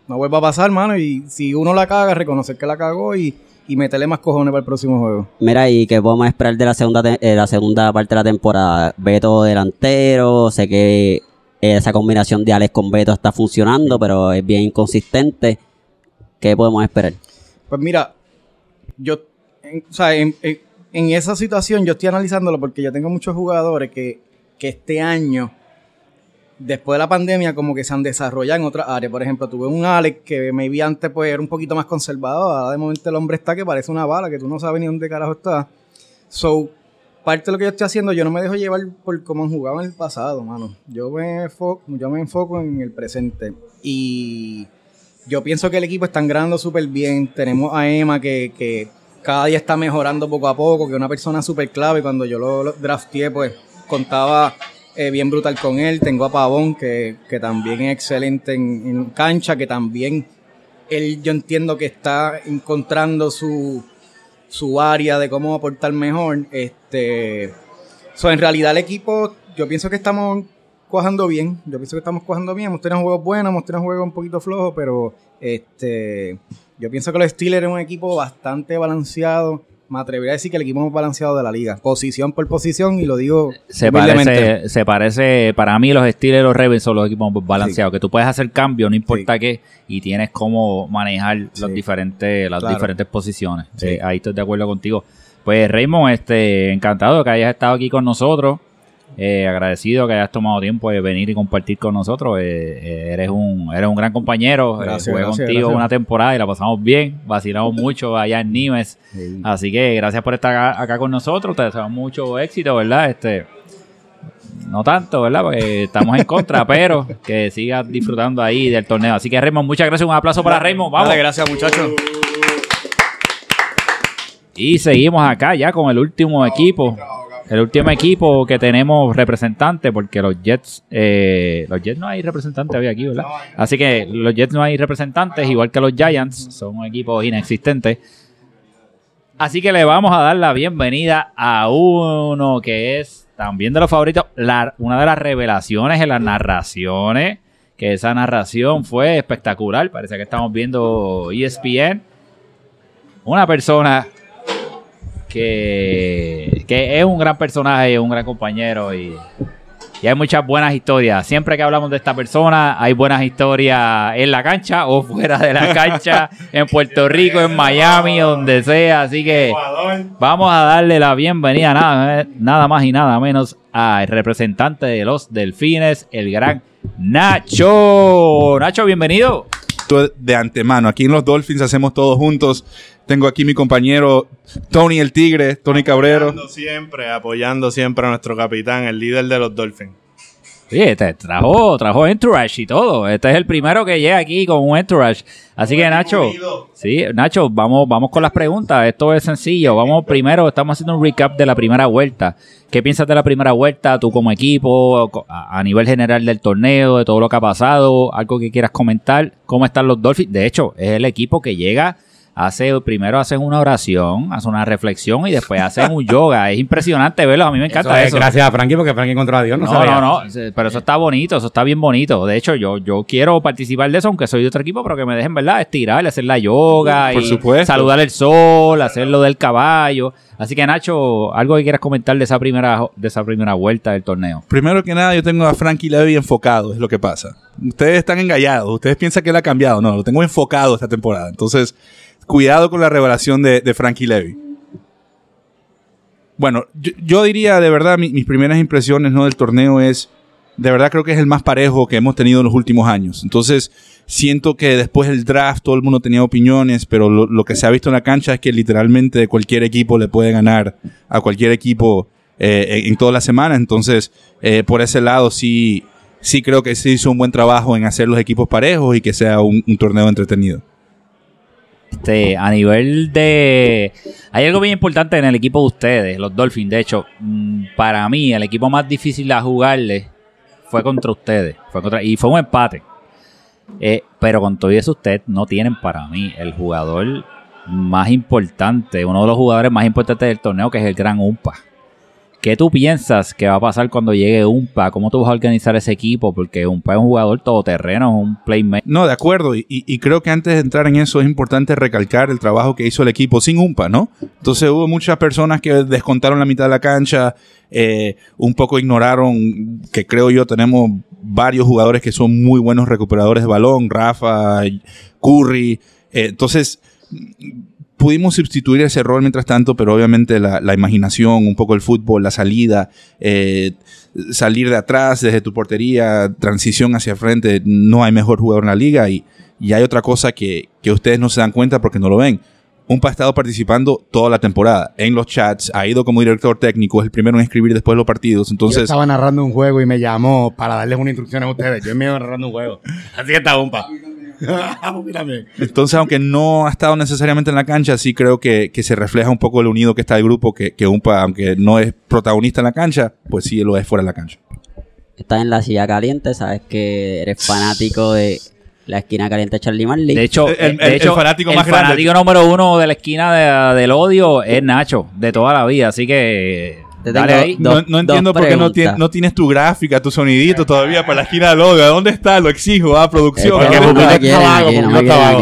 Speaker 12: no vuelva a pasar, mano. Y si uno la caga, reconocer que la cagó y, y meterle más cojones para el próximo juego.
Speaker 3: Mira, y que podemos esperar de la segunda eh, la segunda parte de la temporada. Beto delantero, sé que esa combinación de Alex con Beto está funcionando, pero es bien inconsistente. ¿Qué podemos esperar?
Speaker 12: Pues mira, yo, o sea, en esa situación yo estoy analizándolo porque yo tengo muchos jugadores que, que este año después de la pandemia como que se han desarrollado en otras áreas. Por ejemplo, tuve un Alex que me vi antes pues era un poquito más conservador. Ahora de momento el hombre está que parece una bala, que tú no sabes ni dónde carajo está. So, parte de lo que yo estoy haciendo, yo no me dejo llevar por cómo han jugado en el pasado, mano. Yo me, enfoco, yo me enfoco en el presente. Y yo pienso que el equipo está ganando súper bien. Tenemos a Emma que, que cada día está mejorando poco a poco, que es una persona súper clave. Cuando yo lo, drafteé, pues contaba eh, bien brutal con él. Tengo a Pavón, que, que también es excelente en, en cancha, que también él yo entiendo que está encontrando su, su área de cómo aportar mejor. Este, so, en realidad el equipo, yo pienso que estamos cuajando bien. Yo pienso que estamos cuajando bien. Hemos tenido juegos buenos, hemos tenido juegos un poquito flojos, pero este, yo pienso que los Steelers es un equipo bastante balanceado. Me atrevería a decir que el equipo más balanceado de la liga. Posición por posición, y lo digo
Speaker 1: Se parece, se parece, para mí los Steelers y los Ravens son los equipos más balanceados, que tú puedes hacer cambios, no importa qué, y tienes cómo manejar los diferentes, las
Speaker 12: Claro.
Speaker 1: diferentes posiciones.
Speaker 12: Sí.
Speaker 1: Eh, ahí estoy de acuerdo contigo. Pues Raymond, este, encantado de que hayas estado aquí con nosotros. Eh, agradecido que hayas tomado tiempo de venir y compartir con nosotros. Eh, eh, eres un eres un gran compañero. Eh,
Speaker 12: Gracias,
Speaker 1: jugué
Speaker 12: gracias,
Speaker 1: contigo
Speaker 12: gracias.
Speaker 1: una temporada y la pasamos bien. Vacilamos mucho allá en Nimes. Así que gracias por estar acá, acá con nosotros. Te deseamos mucho éxito, ¿verdad? Este, no tanto, ¿verdad? Porque estamos en contra, pero que sigas disfrutando ahí del torneo. Así que Raymond, muchas gracias. Un aplauso para Raymond. Vamos.
Speaker 12: Dale, gracias, muchachos.
Speaker 1: Y seguimos acá ya con el último equipo. El último equipo que tenemos representante, porque los Jets, eh, los Jets no hay representantes hoy aquí, ¿verdad? Así que los Jets no hay representantes, igual que los Giants, son un equipo inexistente. Así que le vamos a dar la bienvenida a uno que es también de los favoritos, una de las revelaciones en las narraciones, que esa narración fue espectacular, parece que estamos viendo ESPN. Una persona que, que es un gran personaje, un gran compañero y, y hay muchas buenas historias. Siempre que hablamos de esta persona, hay buenas historias en la cancha o fuera de la cancha, en Puerto Rico, en Miami, donde sea. Así que vamos a darle la bienvenida nada, nada más y nada menos al representante de los Delfines, el gran Nacho. Nacho, bienvenido.
Speaker 13: De antemano. Aquí en los Dolphins hacemos todos juntos. Tengo aquí mi compañero Tony el Tigre, Tony Cabrero.
Speaker 14: Apoyando siempre, apoyando siempre a nuestro capitán, el líder de los Dolphins.
Speaker 1: Oye, te trajo, trajo entourage y todo. Este es el primero que llega aquí con un entourage. Así que Nacho, sí, Nacho, vamos, vamos con las preguntas. Esto es sencillo. Vamos primero, estamos haciendo un recap de la primera vuelta. ¿Qué piensas de la primera vuelta? Tú como equipo, a nivel general del torneo, de todo lo que ha pasado, algo que quieras comentar. ¿Cómo están los Dolphins? De hecho, es el equipo que llega hace primero hacen una oración, hace una reflexión y después hacen un yoga. Es impresionante verlo. A mí me encanta
Speaker 2: Eso es
Speaker 1: eso.
Speaker 2: gracias a Frankie, porque Frankie encontró a Dios. No,
Speaker 1: No,
Speaker 2: sabía.
Speaker 1: no, no, pero eso está bonito, eso está bien bonito. De hecho, yo, yo quiero participar de eso, aunque soy de otro equipo, pero que me dejen, ¿verdad? Estirar, hacer la yoga
Speaker 13: Por
Speaker 1: y
Speaker 13: supuesto.
Speaker 1: saludar el sol, hacer lo del caballo. Así que, Nacho, algo que quieras comentar de esa primera, de esa primera vuelta del torneo.
Speaker 13: Primero que nada, yo tengo a Frankie Levy enfocado, es lo que pasa. Ustedes están engañados, ustedes piensan que él ha cambiado. No, lo tengo enfocado esta temporada. Entonces, cuidado con la revelación de, Frankie Levy. Bueno, yo, diría de verdad, mi- mis primeras impresiones ¿no? del torneo es, de verdad creo que es el más parejo que hemos tenido en los últimos años. Entonces, siento que después del draft todo el mundo tenía opiniones, pero lo, que se ha visto en la cancha es que literalmente cualquier equipo le puede ganar a cualquier equipo eh, en, en todas las semanas. Entonces, eh, por ese lado sí, sí creo que se hizo un buen trabajo en hacer los equipos parejos y que sea un torneo entretenido.
Speaker 1: Este, a nivel de... Hay algo bien importante en el equipo de ustedes, los Dolphins. De hecho, mm, para mí, el equipo más difícil a jugarle fue contra ustedes. Fue contra, y fue un empate. Eh, pero con todo eso, ustedes no tienen para mí el jugador más importante, uno de los jugadores más importantes del torneo, que es el gran Umpa. ¿Qué tú piensas que va a pasar cuando llegue Umpa? ¿Cómo tú vas a organizar ese equipo? Porque Umpa es un jugador todoterreno, es un playmaker.
Speaker 13: No, de acuerdo. Y, creo que antes de entrar en eso es importante recalcar el trabajo que hizo el equipo sin UMPA, ¿no? Entonces hubo muchas personas que descontaron la mitad de la cancha, eh, un poco ignoraron que creo yo tenemos varios jugadores que son muy buenos recuperadores de balón, Rafa, Curry. eh, entonces, pudimos sustituir ese rol mientras tanto, pero obviamente la, la imaginación, un poco el fútbol, la salida, eh, salir de atrás desde tu portería, transición hacia frente, no hay mejor jugador en la liga y, y hay otra cosa que, que ustedes no se dan cuenta porque no lo ven. Un ha estado participando toda la temporada en los chats, ha ido como director técnico, es el primero en escribir después de los partidos.
Speaker 2: Yo
Speaker 13: Entonces,
Speaker 2: estaba narrando un juego y me llamó para darles una instrucción a ustedes. Yo me iba narrando un juego. Así que está Umpa.
Speaker 13: Entonces, aunque no ha estado necesariamente en la cancha, sí creo que, que se refleja un poco el unido que está el grupo, que, que Umpa, aunque no es protagonista en la cancha, pues sí lo es fuera de la cancha.
Speaker 3: Estás en la silla caliente, sabes que eres fanático de la esquina caliente de Charlie Marley.
Speaker 1: De hecho,
Speaker 13: El-
Speaker 1: de
Speaker 13: el- el
Speaker 1: hecho,
Speaker 13: fanático
Speaker 1: el
Speaker 13: más grande.
Speaker 1: fanático número uno de la esquina de- del odio es Nacho, de toda la vida. Así que
Speaker 3: Te
Speaker 1: dale
Speaker 3: tengo
Speaker 1: ahí.
Speaker 3: dos-
Speaker 13: no, no entiendo por qué no, tienes- no tienes tu gráfica, tu sonidito todavía para la esquina de logo. ¿Dónde está? Lo exijo, ah, producción.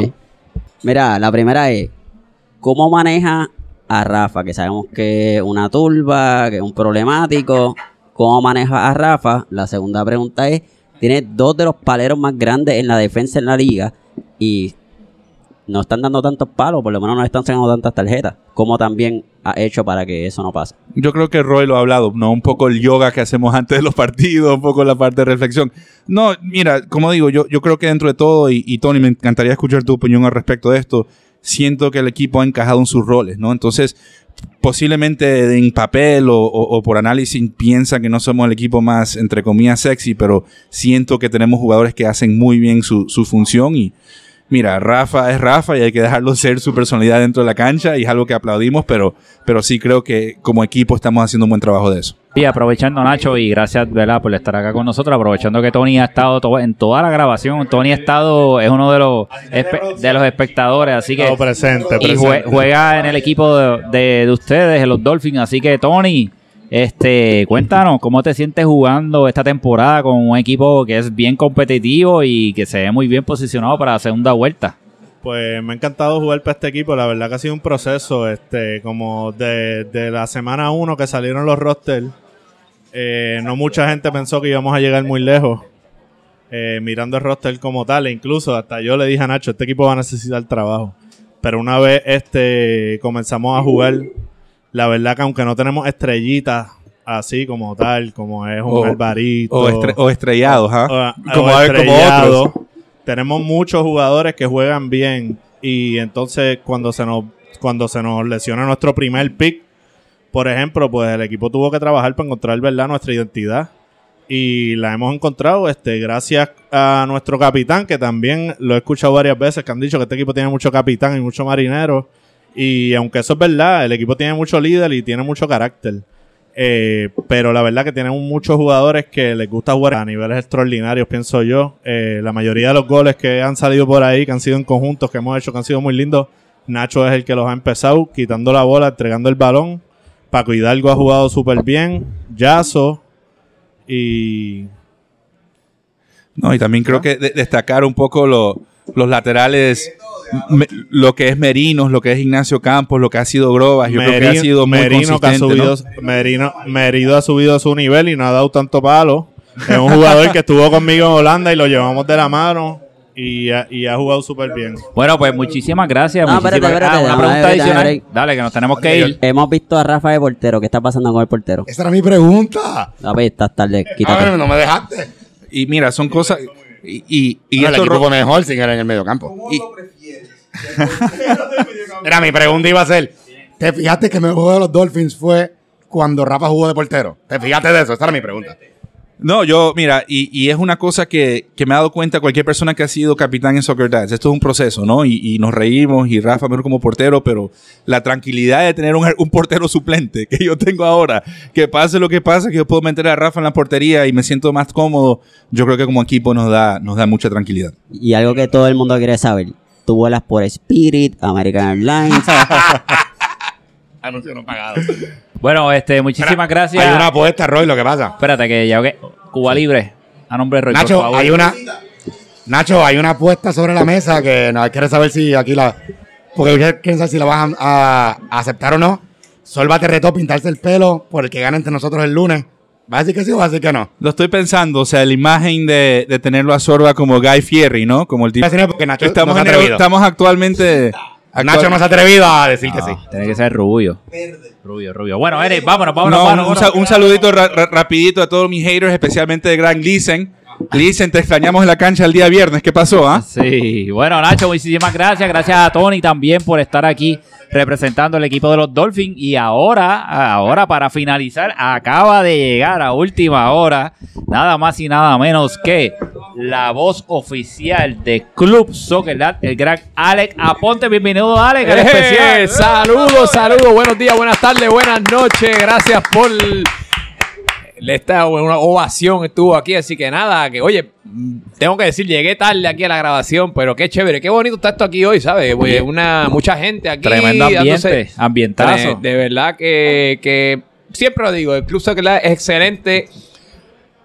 Speaker 3: Eh. Mira, la primera es, ¿cómo maneja a Rafa? Que sabemos que es una turba, que es un problemático. ¿Cómo maneja a Rafa? La segunda pregunta es, tiene dos de los paleros más grandes en la defensa en la liga y no están dando tantos palos, por lo menos no están sacando tantas tarjetas. ¿Cómo también ha hecho para que eso no pase?
Speaker 13: Yo creo que Roy lo ha hablado, ¿no? Un poco el yoga que hacemos antes de los partidos, un poco la parte de reflexión. No, mira, como digo, yo, yo creo que dentro de todo, y, Tony, me encantaría escuchar tu opinión al respecto de esto, siento que el equipo ha encajado en sus roles, ¿no? Entonces, posiblemente en papel o, por análisis piensa que no somos el equipo más, entre comillas, sexy, pero siento que tenemos jugadores que hacen muy bien su función y mira, Rafa es Rafa y hay que dejarlo ser su personalidad dentro de la cancha y es algo que aplaudimos, pero, pero sí creo que como equipo estamos haciendo un buen trabajo de eso.
Speaker 1: Y aprovechando Nacho y gracias ¿verdad? por estar acá con nosotros, aprovechando que Tony ha estado to- en toda la grabación, Tony ha estado, es uno de los de los espectadores, así que
Speaker 14: Todo presente,
Speaker 1: y jue-
Speaker 14: presente.
Speaker 1: juega en el equipo de, de- de ustedes, en los Dolphins, así que Tony, este, cuéntanos cómo te sientes jugando esta temporada con un equipo que es bien competitivo y que se ve muy bien posicionado para la segunda vuelta.
Speaker 14: Pues me ha encantado jugar para este equipo. La verdad que ha sido un proceso, este, como de, de la semana 1 que salieron los rosters. eh, no mucha gente pensó que íbamos a llegar muy lejos. eh, mirando el roster como tal, e incluso hasta yo le dije a Nacho, este equipo va a necesitar trabajo. Pero una vez este comenzamos a jugar, la verdad que aunque no tenemos estrellitas así como tal, como es un
Speaker 13: O-
Speaker 14: Alvarito
Speaker 13: o estre- o estrellados, ¿ah? Como- otros.
Speaker 14: tenemos muchos jugadores que juegan bien y entonces cuando se nos cuando se nos lesiona nuestro primer pick, por ejemplo, pues el equipo tuvo que trabajar para encontrar verdad nuestra identidad y la hemos encontrado este gracias a nuestro capitán que también lo he escuchado varias veces que han dicho que este equipo tiene mucho capitán y mucho marinero y aunque eso es verdad, el equipo tiene mucho líder y tiene mucho carácter. Eh, pero la verdad que tenemos muchos jugadores que les gusta jugar a niveles extraordinarios, pienso yo. Eh, la mayoría de los goles que han salido por ahí, que han sido en conjuntos, que hemos hecho, que han sido muy lindos, Nacho es el que los ha empezado, quitando la bola, entregando el balón. Paco Hidalgo ha jugado súper bien. Yazo. Y
Speaker 13: No, y también creo que de- destacar un poco lo- los laterales, me- lo que es Merinos, lo que es Ignacio Campos, lo que ha sido Grobas, yo creo que ha
Speaker 14: Merino-
Speaker 13: sido muy
Speaker 14: Merino que ha subido, Merino, Merido ha subido a su nivel y no ha dado tanto palo. Es un jugador que estuvo conmigo en Holanda y lo llevamos de la mano y ha, y ha jugado súper bien.
Speaker 1: Bueno, pues muchísimas gracias.
Speaker 3: No,
Speaker 1: muchísimas-
Speaker 3: espérate, espérate,
Speaker 1: Ah, una pregunta adicional. Dale, que nos tenemos que ir.
Speaker 3: Hemos visto a Rafa de portero. ¿Qué está pasando con el portero?
Speaker 2: Esa era mi pregunta.
Speaker 3: A ver, estás tarde.
Speaker 2: A
Speaker 3: Quítate.
Speaker 2: ver, no me dejaste.
Speaker 13: Y mira, son cosas... Y, y, y
Speaker 2: No, el equipo fue mejor sin él en el medio campo.
Speaker 13: y-
Speaker 2: Mira, mi pregunta iba a ser: ¿te fijaste que el mejor juego de los Dolphins fue cuando Rafa jugó de portero? ¿Te fijaste de eso? Esa era mi pregunta.
Speaker 13: No, yo, mira, y, y es una cosa que, que me ha dado cuenta cualquier persona que ha sido capitán en Soccer Dads. Esto es un proceso, ¿no? Y, y nos reímos y Rafa mejor como portero, pero la tranquilidad de tener un, un portero suplente que yo tengo ahora, que pase lo que pase, que yo puedo meter a Rafa en la portería y me siento más cómodo, yo creo que como equipo nos da, nos da mucha tranquilidad.
Speaker 3: Y algo que todo el mundo quiere saber. Tú vuelas por Spirit, American Airlines.
Speaker 2: Anuncio no pagado.
Speaker 1: Bueno, este, muchísimas gracias.
Speaker 2: Hay una apuesta, Roy, lo que pasa.
Speaker 1: Espérate, que ya que Cuba Libre. A nombre de Roy, por
Speaker 2: Nacho,
Speaker 1: favor.
Speaker 2: hay una. Nacho, hay una apuesta sobre la mesa que no quiere saber si aquí la. Porque quieren saber si la vas a, a aceptar o no. Solva te retó pintarse el pelo por el que gana entre nosotros el lunes. ¿Va a decir que sí o va a decir que no?
Speaker 13: Lo estoy pensando, o sea, la imagen de, de tenerlo a Sorba como Guy Fieri, ¿no? Como el tipo.
Speaker 2: Porque Nacho
Speaker 13: Estamos,
Speaker 2: no se ha
Speaker 13: en-
Speaker 2: atrevido.
Speaker 13: estamos actualmente
Speaker 2: Nacho no se ha atrevido a decir que sí.
Speaker 1: Tiene que ser rubio. Rubio, rubio. Bueno, Eric, vámonos, vámonos,
Speaker 13: No,
Speaker 1: vámonos,
Speaker 13: un,
Speaker 1: vámonos.
Speaker 13: sa- un saludito ra- ra- rapidito a todos mis haters, especialmente de Gran Listen. Listen, te extrañamos en la cancha el día viernes. ¿Qué pasó, ah?
Speaker 1: Sí, bueno, Nacho, muchísimas gracias. Gracias a Tony también por estar aquí representando el equipo de los Dolphins. Y ahora, ahora para finalizar, acaba de llegar a última hora, nada más y nada menos que la voz oficial de Club Soccer, Dad, el gran Alex Aponte. Bienvenido, Alex, al
Speaker 6: ¡Eh!
Speaker 1: especial.
Speaker 6: Saludos, saludos, buenos días, buenas tardes, buenas noches. Gracias por esta una ovación estuvo aquí, así que nada, que oye, tengo que decir, llegué tarde aquí a la grabación, pero qué chévere, qué bonito está esto aquí hoy, ¿sabes? Oye, una mucha gente aquí
Speaker 1: Tremendo ambiente, ambientazo.
Speaker 6: De, de verdad que, que siempre lo digo, el Club Soccer es excelente.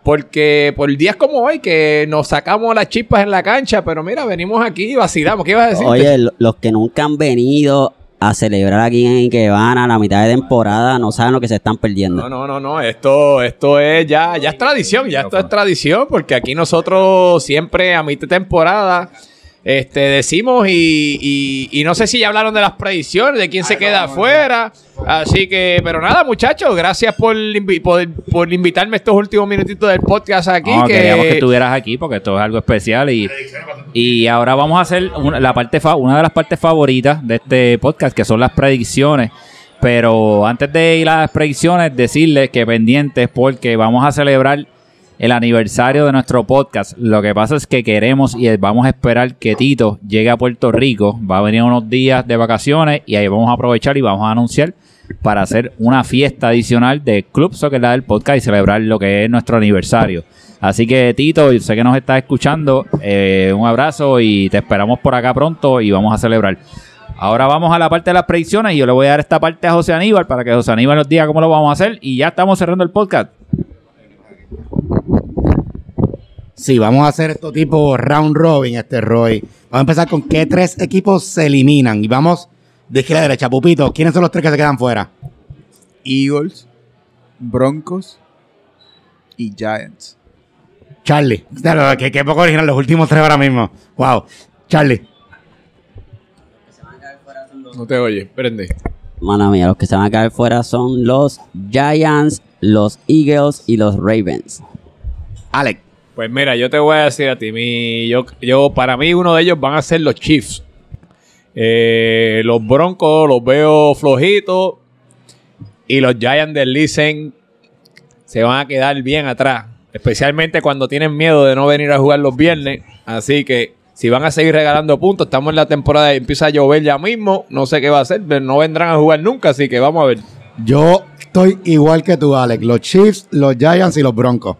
Speaker 6: Porque por días como hoy, que nos sacamos las chispas en la cancha, pero mira, venimos aquí y vacilamos. ¿Qué ibas a decir?
Speaker 3: Oye, lo- los que nunca han venido a celebrar aquí en Ikebana la mitad de temporada no saben lo que se están perdiendo.
Speaker 6: No, no, no, no. Esto, esto es ya, ya es tradición, ya esto es tradición, porque aquí nosotros siempre a mitad de temporada este, decimos y, y- y no sé si ya hablaron de las predicciones, de quién se queda afuera. Así que, pero nada, muchachos, gracias por, invi- por, por invitarme estos últimos minutitos del podcast aquí.
Speaker 1: No,
Speaker 6: que,
Speaker 1: queríamos que estuvieras aquí porque esto es algo especial y, y ahora vamos a hacer una, la parte fa- una de las partes favoritas de este podcast que son las predicciones. Pero antes de ir a las predicciones, decirles que pendientes porque vamos a celebrar el aniversario de nuestro podcast. Lo que pasa es que queremos y vamos a esperar que Tito llegue a Puerto Rico. Va a venir unos días de vacaciones y ahí vamos a aprovechar y vamos a anunciar para hacer una fiesta adicional de Club Soccer del podcast y celebrar lo que es nuestro aniversario. Así que Tito, yo sé que nos estás escuchando, eh, un abrazo y te esperamos por acá pronto y vamos a celebrar. Ahora vamos a la parte de las predicciones y yo le voy a dar esta parte a José Aníbal para que José Aníbal nos diga cómo lo vamos a hacer y ya estamos cerrando el podcast.
Speaker 2: Sí, vamos a hacer esto tipo round robin, este Roy. Vamos a empezar con qué tres equipos se eliminan. Y vamos de izquierda a derecha. Pupito, ¿quiénes son los tres que se quedan fuera?
Speaker 4: Eagles, Broncos y Giants.
Speaker 2: Charlie. Claro, que, que poco original, los últimos tres ahora mismo. Wow. Charlie.
Speaker 6: No te oye, prende.
Speaker 3: Mala mía, los que se van a caer fuera son los Giants, los Eagles y los Ravens.
Speaker 2: Alex.
Speaker 6: Pues mira, yo te voy a decir a ti, mi, yo, yo, para mí uno de ellos van a ser los Chiefs. Eh, los Broncos los veo flojitos y los Giants del Licen se van a quedar bien atrás, especialmente cuando tienen miedo de no venir a jugar los viernes. Así que si van a seguir regalando puntos, estamos en la temporada y empieza a llover ya mismo, no sé qué va a hacer, pero no vendrán a jugar nunca, así que vamos a ver.
Speaker 2: Yo estoy igual que tú, Alex. Los Chiefs, los Giants y los Broncos.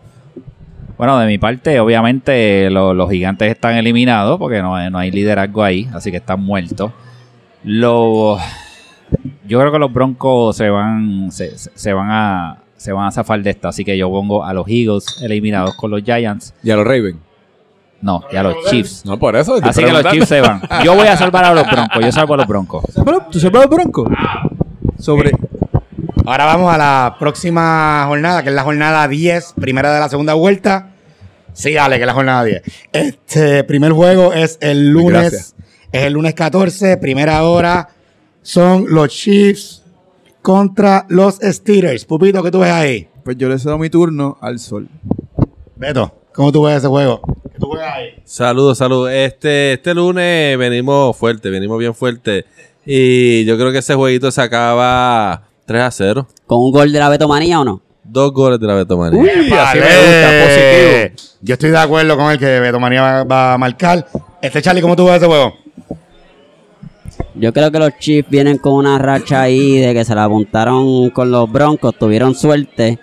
Speaker 1: Bueno, de mi parte, obviamente lo- los gigantes están eliminados porque no, hay- no hay liderazgo ahí, así que están muertos. Los, yo creo que los Broncos se van, se, van a, se van a zafar de esto, así que yo pongo a los Eagles eliminados con los Giants.
Speaker 6: ¿Y a los Ravens?
Speaker 1: No, y a los Chiefs.
Speaker 6: No, por eso.
Speaker 1: Así que los. Chiefs se van. Yo voy a salvar a los Broncos, yo salvo a los Broncos.
Speaker 4: ¿Tú salvas Bronco? Sobre.
Speaker 2: Ahora vamos a la próxima jornada, que es la jornada 10, primera de la segunda vuelta. Sí, dale, que la jornada 10. Este primer juego es el lunes.
Speaker 6: Gracias.
Speaker 2: Es el lunes 14, primera hora. Son los Chiefs contra los Steelers. Pupito, ¿qué tú ves ahí?
Speaker 4: Pues yo le cedo mi turno al sol.
Speaker 2: Beto, ¿cómo tú ves ese juego? ¿Qué tú ves ahí?
Speaker 15: Saludos, saludos. Este, este lunes venimos fuerte, venimos bien fuerte. Y yo creo que ese jueguito se acaba 3 a 0.
Speaker 3: ¿Con un gol de la Betomanía o no?
Speaker 15: Dos goles de la Betomanía.
Speaker 2: Uy, así me gusta, positivo. Yo estoy de acuerdo con el que Beto Manía va, va a marcar. Este Charlie, ¿cómo tú ves ese juego?
Speaker 3: Yo creo que los Chiefs vienen con una racha ahí de que se la apuntaron con los Broncos, tuvieron suerte,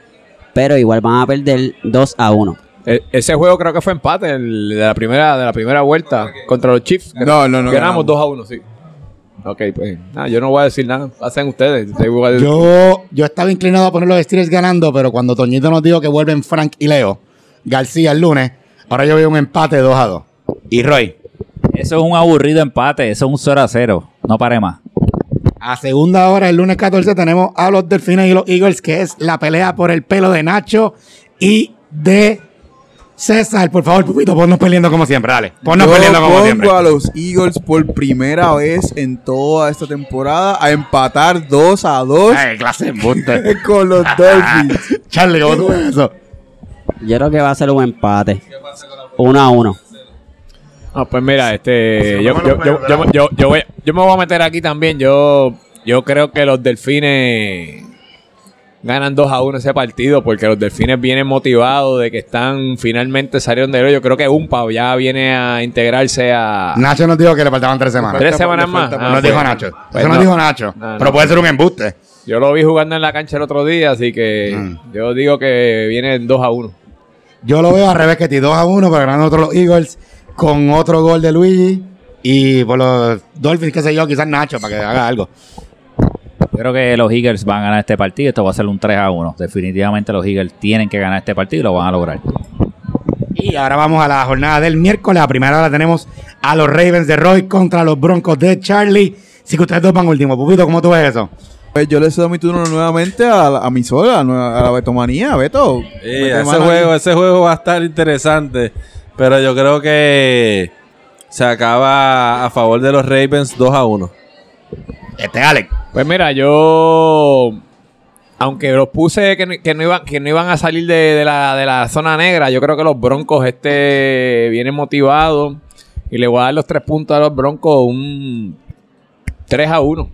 Speaker 3: pero igual van a perder 2 a 1.
Speaker 6: E- ese juego creo que fue empate el de la primera de la primera vuelta contra los Chiefs.
Speaker 4: No, no, no,
Speaker 6: Ganamos
Speaker 4: ganamos.
Speaker 6: 2 a 1, sí. Ok, pues nada, yo no voy a decir nada. Hacen ustedes.
Speaker 2: Yo, yo estaba inclinado a poner los Steelers ganando, pero cuando Toñito nos dijo que vuelven Frank y Leo García el lunes, ahora yo veo un empate 2 a 2. Y Roy,
Speaker 1: Eso es un aburrido empate, eso es un 0 a 0. No pare más.
Speaker 2: a segunda hora, el lunes 14, tenemos a los Delfines y los Eagles, que es la pelea por el pelo de Nacho y de César, por favor, Pupito, ponnos peleando como siempre, dale. Ponnos
Speaker 4: Yo
Speaker 2: peleando como
Speaker 4: pongo
Speaker 2: siempre.
Speaker 4: a los Eagles por primera vez en toda esta temporada a empatar 2 a 2
Speaker 2: Ay, clase de embuste.
Speaker 4: con los Dolphins.
Speaker 2: Charlie, ¿cómo tú ves eso?
Speaker 3: Yo creo que va a ser un empate. Uno a uno.
Speaker 6: Ah, pues mira, este, yo, yo, yo, yo, yo, yo voy- yo me voy a meter aquí también. Yo, yo creo que los delfines ganan 2 a 1 ese partido porque los delfines vienen motivados de que están finalmente salieron de hoyo. Yo creo que Umpa ya viene a integrarse a.
Speaker 2: Nacho nos dijo que le faltaban tres semanas.
Speaker 6: ¿Tres semanas más?
Speaker 2: No
Speaker 6: Ah,
Speaker 2: nos
Speaker 6: pues-
Speaker 2: dijo Nacho.
Speaker 6: pues
Speaker 2: Eso nos
Speaker 6: no.
Speaker 2: dijo Nacho.
Speaker 6: No,
Speaker 2: Pero puede ser un embuste.
Speaker 6: Yo lo vi jugando en la cancha el otro día, así que
Speaker 2: Mm.
Speaker 6: yo digo que vienen 2 a 1.
Speaker 2: Yo lo veo al revés que ti, 2 a 1, pero ganando otros los Eagles con otro gol de Luigi. Y por los Dolphins, qué sé yo, quizás Nacho para que haga algo.
Speaker 1: Yo creo que los Eagles van a ganar este partido. Esto va a ser un 3 a 1. Definitivamente los Eagles tienen que ganar este partido y lo van a lograr.
Speaker 2: Y ahora vamos a la jornada del miércoles. A primera hora tenemos a los Ravens de Roy contra los Broncos de Charlie. Así que ustedes dos van último. Pupito, ¿cómo tú ves eso?
Speaker 4: Pues yo le cedo mi turno nuevamente a, la- a mi sola, a la, a la Betomanía. Beto.
Speaker 15: Sí, ese juego, ese juego va a estar interesante. Pero yo creo que se acaba a favor de los Ravens 2 a 1.
Speaker 2: Este, Alex.
Speaker 6: Pues mira, yo. Aunque los puse que no, que no iban, que no iban a salir de, de la, de la zona negra, yo creo que los Broncos este vienen motivados. Y le voy a dar los tres puntos a los Broncos un 3 a 1.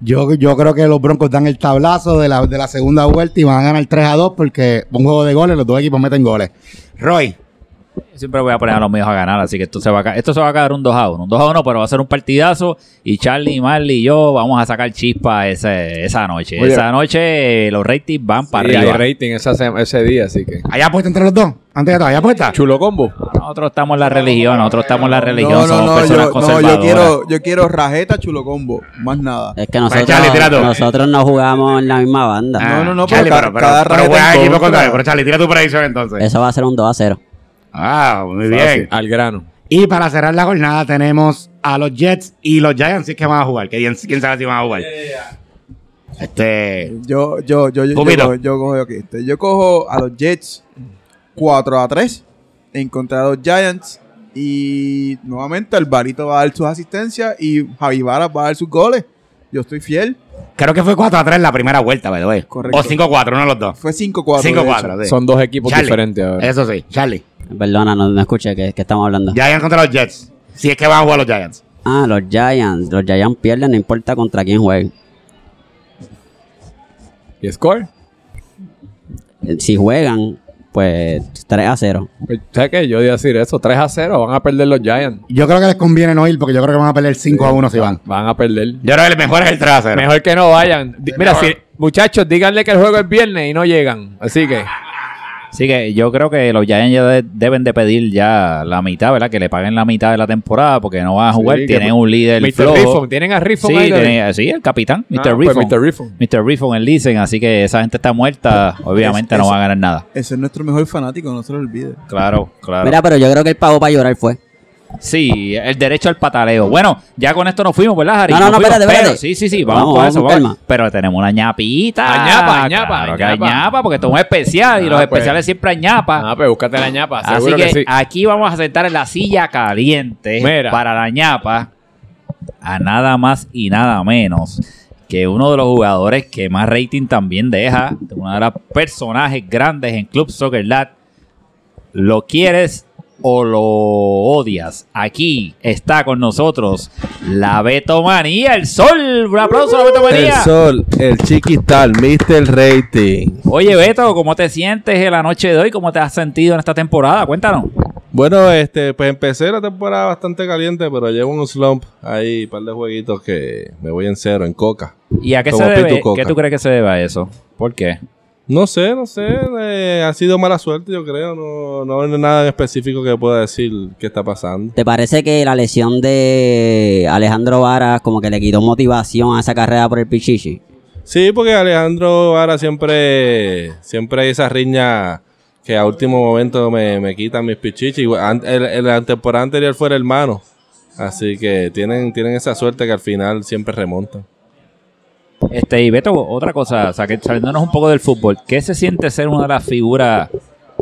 Speaker 2: Yo, yo creo que los Broncos dan el tablazo de la, de la segunda vuelta y van a ganar 3 a 2 porque un juego de goles, los dos equipos meten goles. Roy.
Speaker 1: Siempre voy a poner a los míos a ganar, así que esto se va a, esto se va a quedar un 2 a 1. Un 2 a 1, pero va a ser un partidazo. Y Charlie, Marley y yo vamos a sacar chispa ese, esa noche.
Speaker 6: Oye.
Speaker 1: esa noche los ratings van para
Speaker 6: Sí,
Speaker 1: arriba.
Speaker 6: hay rating esa ese día, así que.
Speaker 2: ¿Hay apuesta entre los dos? Antes de todo, ¿hay apuesta?
Speaker 6: Chulo combo.
Speaker 1: Nosotros estamos en la religión, nosotros estamos en la religión,
Speaker 4: No, no,
Speaker 1: somos
Speaker 4: no,
Speaker 1: personas
Speaker 4: yo, no, yo
Speaker 1: conservadoras.
Speaker 4: quiero, yo quiero rajeta chulo combo, más nada.
Speaker 3: Es que nosotros,
Speaker 2: Charlie, tira tú.
Speaker 3: nosotros no jugamos en la misma banda.
Speaker 2: Ah,
Speaker 4: no, no, no,
Speaker 2: Charlie,
Speaker 4: pero
Speaker 2: pero,
Speaker 4: ca-
Speaker 2: pero,
Speaker 4: cada
Speaker 2: pero
Speaker 4: rajeta
Speaker 2: juega
Speaker 4: en
Speaker 2: equipo
Speaker 4: contra.
Speaker 2: contrario. Pero Charlie, tira tu predicción entonces.
Speaker 3: Eso va a ser un 2 a 0.
Speaker 2: Ah, muy bien.
Speaker 6: Fácil, Al grano.
Speaker 2: Y para cerrar la jornada tenemos a los Jets y los Giants, si es que van a jugar. Que quién, quién sabe si van a jugar. Este.
Speaker 4: Yo, yo, yo, yo, yo, yo cojo aquí este. Yo cojo a los Jets 4 a 3 en contra de los Giants. Y nuevamente Alvarito va a dar sus asistencias y Javi Vara va a dar sus goles. Yo estoy fiel.
Speaker 2: Creo que fue 4 a 3 la primera vuelta, way.
Speaker 4: Correcto.
Speaker 2: O 5 a 4, uno de los dos.
Speaker 4: Fue 5-4.
Speaker 2: 5 a
Speaker 4: de
Speaker 2: 4,
Speaker 4: hecho.
Speaker 2: sí.
Speaker 6: Son dos equipos
Speaker 2: Charlie.
Speaker 6: diferentes ahora.
Speaker 2: Eso sí, Charlie.
Speaker 3: Perdona, no, no escuché que, que estamos hablando.
Speaker 2: Giants contra los Jets. Si es que van a jugar los Giants.
Speaker 3: Ah, los Giants. Los Giants pierden, no importa contra quién jueguen.
Speaker 6: ¿Y score?
Speaker 3: Eh, Si juegan, pues 3 a 0.
Speaker 6: Pues, ¿Sabes qué? Yo iba a decir eso. 3 a 0. Van a perder los Giants.
Speaker 2: Yo creo que les conviene no ir porque yo creo que van a perder 5 a 1 si van.
Speaker 6: Van a perder.
Speaker 2: Yo creo que el mejor es el 3 a 0.
Speaker 6: Mejor que no vayan. Di- Mira, si, muchachos, díganle que el juego es viernes y no llegan. Así que.
Speaker 1: Así que yo creo que los Giants ya de- deben de pedir ya la mitad, ¿verdad? Que le paguen la mitad de la temporada porque no van a jugar.
Speaker 6: Sí,
Speaker 1: tienen un líder
Speaker 6: Mr.
Speaker 1: flojo.
Speaker 6: Riffon. ¿Tienen a Riffon
Speaker 1: Sí,
Speaker 6: ahí?
Speaker 1: tienen- sí, el capitán, Mr.
Speaker 6: Ah, pues
Speaker 1: Riffon.
Speaker 6: Mr. Riffon.
Speaker 1: Mr. Riffon, el Listen, así que esa gente está muerta. Obviamente
Speaker 4: Es-
Speaker 1: no va a ganar nada.
Speaker 4: Ese es nuestro mejor fanático, no se lo olvide.
Speaker 1: Claro, claro.
Speaker 3: Mira, pero yo creo que el pago para llorar fue.
Speaker 1: Sí, el derecho al pataleo. Bueno, ya con esto nos fuimos, ¿verdad, Harry?
Speaker 3: No, no, no, espérate,
Speaker 1: pero-
Speaker 3: espérate.
Speaker 1: Sí, sí, sí, vamos,
Speaker 3: Vamos,
Speaker 1: con eso.
Speaker 3: con
Speaker 1: vamos. Pero tenemos una ñapita.
Speaker 6: Añapa, añapa,
Speaker 1: Claro que hay
Speaker 6: añapa.
Speaker 1: ñapa, porque esto es un especial y
Speaker 6: Ah,
Speaker 1: los
Speaker 6: pues.
Speaker 1: especiales siempre hay ñapa.
Speaker 6: Ah, pues búscate la ñapa.
Speaker 1: Así que,
Speaker 6: que, sí.
Speaker 1: aquí vamos a sentar en la silla caliente
Speaker 6: Mira.
Speaker 1: para la ñapa a nada más y nada menos que uno de los jugadores que más rating también deja, uno de los personajes grandes en Club Soccer Lat. ¿Lo quieres o lo odias? Aquí está con nosotros la Betomanía, el sol. Un aplauso a la
Speaker 15: El
Speaker 1: Betomanía.
Speaker 15: sol, el chiquital, Mr. Rating.
Speaker 1: Oye, Beto, ¿cómo te sientes en la noche de hoy? ¿Cómo te has sentido en esta temporada? Cuéntanos.
Speaker 15: Bueno, este, pues empecé la temporada bastante caliente, pero llevo un slump ahí, un par de jueguitos que me voy en cero, en coca.
Speaker 1: ¿Y a qué
Speaker 15: Como
Speaker 1: se debe? ¿Qué tú crees que se debe a eso? ¿Por qué?
Speaker 15: No sé, no sé, eh, ha sido mala suerte, yo creo. No, no hay nada en específico que pueda decir qué está pasando.
Speaker 3: ¿Te parece que la lesión de Alejandro Varas como que le quitó motivación a esa carrera por el Pichichi?
Speaker 15: Sí, porque Alejandro ahora siempre, siempre hay esa riña que a último momento me, me quitan mis pichichis. El, el, la temporada anterior fue el hermano. Así que tienen, tienen esa suerte que al final siempre remontan.
Speaker 1: Este, y Beto, otra cosa, o sea, que saliéndonos un poco del fútbol, ¿qué se siente ser una de las figuras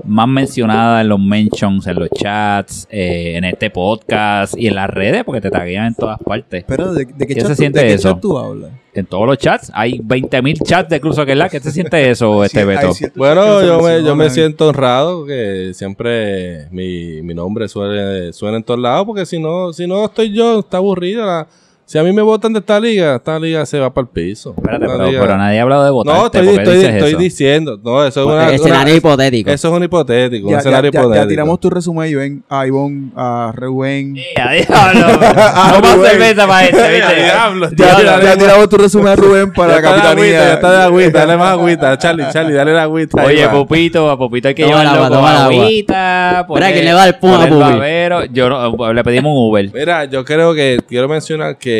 Speaker 1: más mencionada en los mentions, en los chats, eh, en este podcast y en las redes, porque te taguean en todas partes.
Speaker 4: Pero, ¿de, de qué,
Speaker 1: ¿Qué
Speaker 4: chat
Speaker 1: se siente
Speaker 4: de qué
Speaker 1: eso?
Speaker 4: chat tú hablas?
Speaker 1: En todos los chats hay 20.000 chats de Cruz Live. ¿Qué se siente eso, este Beto?
Speaker 15: Bueno, yo me, yo me siento honrado que siempre mi, mi nombre suele, suena en todos lados, porque si no, si no estoy yo, está aburrida. la- si a mí me votan de esta liga, esta liga se va para el piso.
Speaker 1: Espérate, pero,
Speaker 15: liga-
Speaker 1: pero nadie ha hablado de votarte.
Speaker 15: No, estoy,
Speaker 1: ¿por qué
Speaker 15: estoy, estoy diciendo. No, eso es
Speaker 3: Pues,
Speaker 15: una,
Speaker 3: escenario
Speaker 15: una-
Speaker 3: hipotético.
Speaker 15: Eso es un hipotético, un
Speaker 4: Ya, ya,
Speaker 15: escenario
Speaker 4: ya, ya
Speaker 15: hipotético.
Speaker 4: tiramos tu resumen, Iván, a Ivonne, a Reuben.
Speaker 1: Ya, diablo. No más cerveza para este, ¿viste?
Speaker 15: Diablo,
Speaker 4: Ya, tiramos tu resumen a Rubén para la capitanía.
Speaker 15: ya está de agüita, dale más agüita. Charlie, Charlie, dale la agüita.
Speaker 1: Oye,
Speaker 15: va.
Speaker 1: Pupito, a Pupito hay que
Speaker 3: Toma el
Speaker 1: llevarlo
Speaker 3: agua,
Speaker 1: con
Speaker 3: el
Speaker 1: agüita.
Speaker 3: Espera, ¿quién le va dar pum a
Speaker 1: babero. Yo no, le pedimos un Uber.
Speaker 15: Mira, yo creo que quiero mencionar que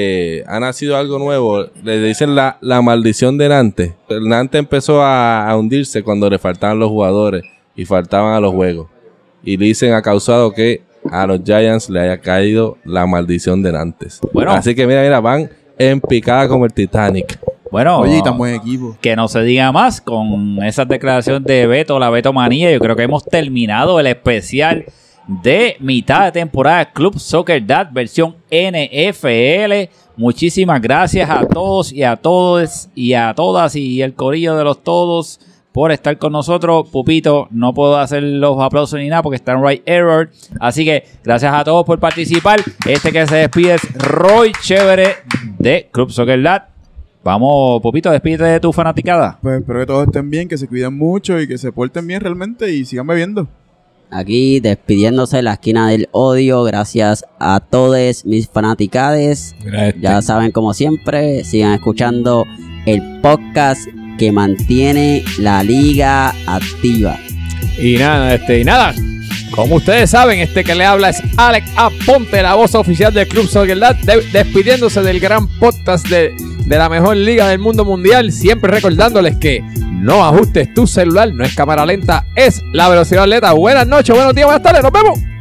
Speaker 15: ha nacido algo nuevo. Le dicen la, la maldición de Nantes. El Nantes empezó a, a hundirse cuando le faltaban los jugadores y faltaban a los juegos. Y dicen ha causado que a los Giants le haya caído la maldición de Nantes.
Speaker 1: Bueno.
Speaker 15: Así que mira, mira, van en picada como el Titanic.
Speaker 1: Bueno,
Speaker 4: Oye, y tan buen equipo.
Speaker 1: que no se diga más con esas declaraciones de Beto, la Beto Manía. Yo creo que hemos terminado el especial de mitad de temporada Club Soccer Dad versión NFL. Muchísimas gracias a todos y a todos y a todas y el corillo de los todos por estar con nosotros. Pupito, no puedo hacer los aplausos ni nada porque está en right error. Así que gracias a todos por participar. Este que se despide es Roy Chévere de Club Soccer Dad. Vamos, Pupito, despídete de tu fanaticada.
Speaker 4: Pues espero que todos estén bien, que se cuiden mucho y que se porten bien realmente y sigan bebiendo.
Speaker 3: Aquí despidiéndose de la esquina del odio. Gracias a todos mis fanaticades. Ya saben, como siempre, sigan escuchando el podcast que mantiene la liga activa.
Speaker 16: Y nada, este, y nada. Como ustedes saben, este que le habla es Alex Aponte, la voz oficial del Club Soccer de- despidiéndose del gran podcast de, de la mejor liga del mundo mundial. Siempre recordándoles que no ajustes tu celular, no es cámara lenta, es la velocidad atleta. Buenas noches, buenos días, buenas tardes, nos vemos.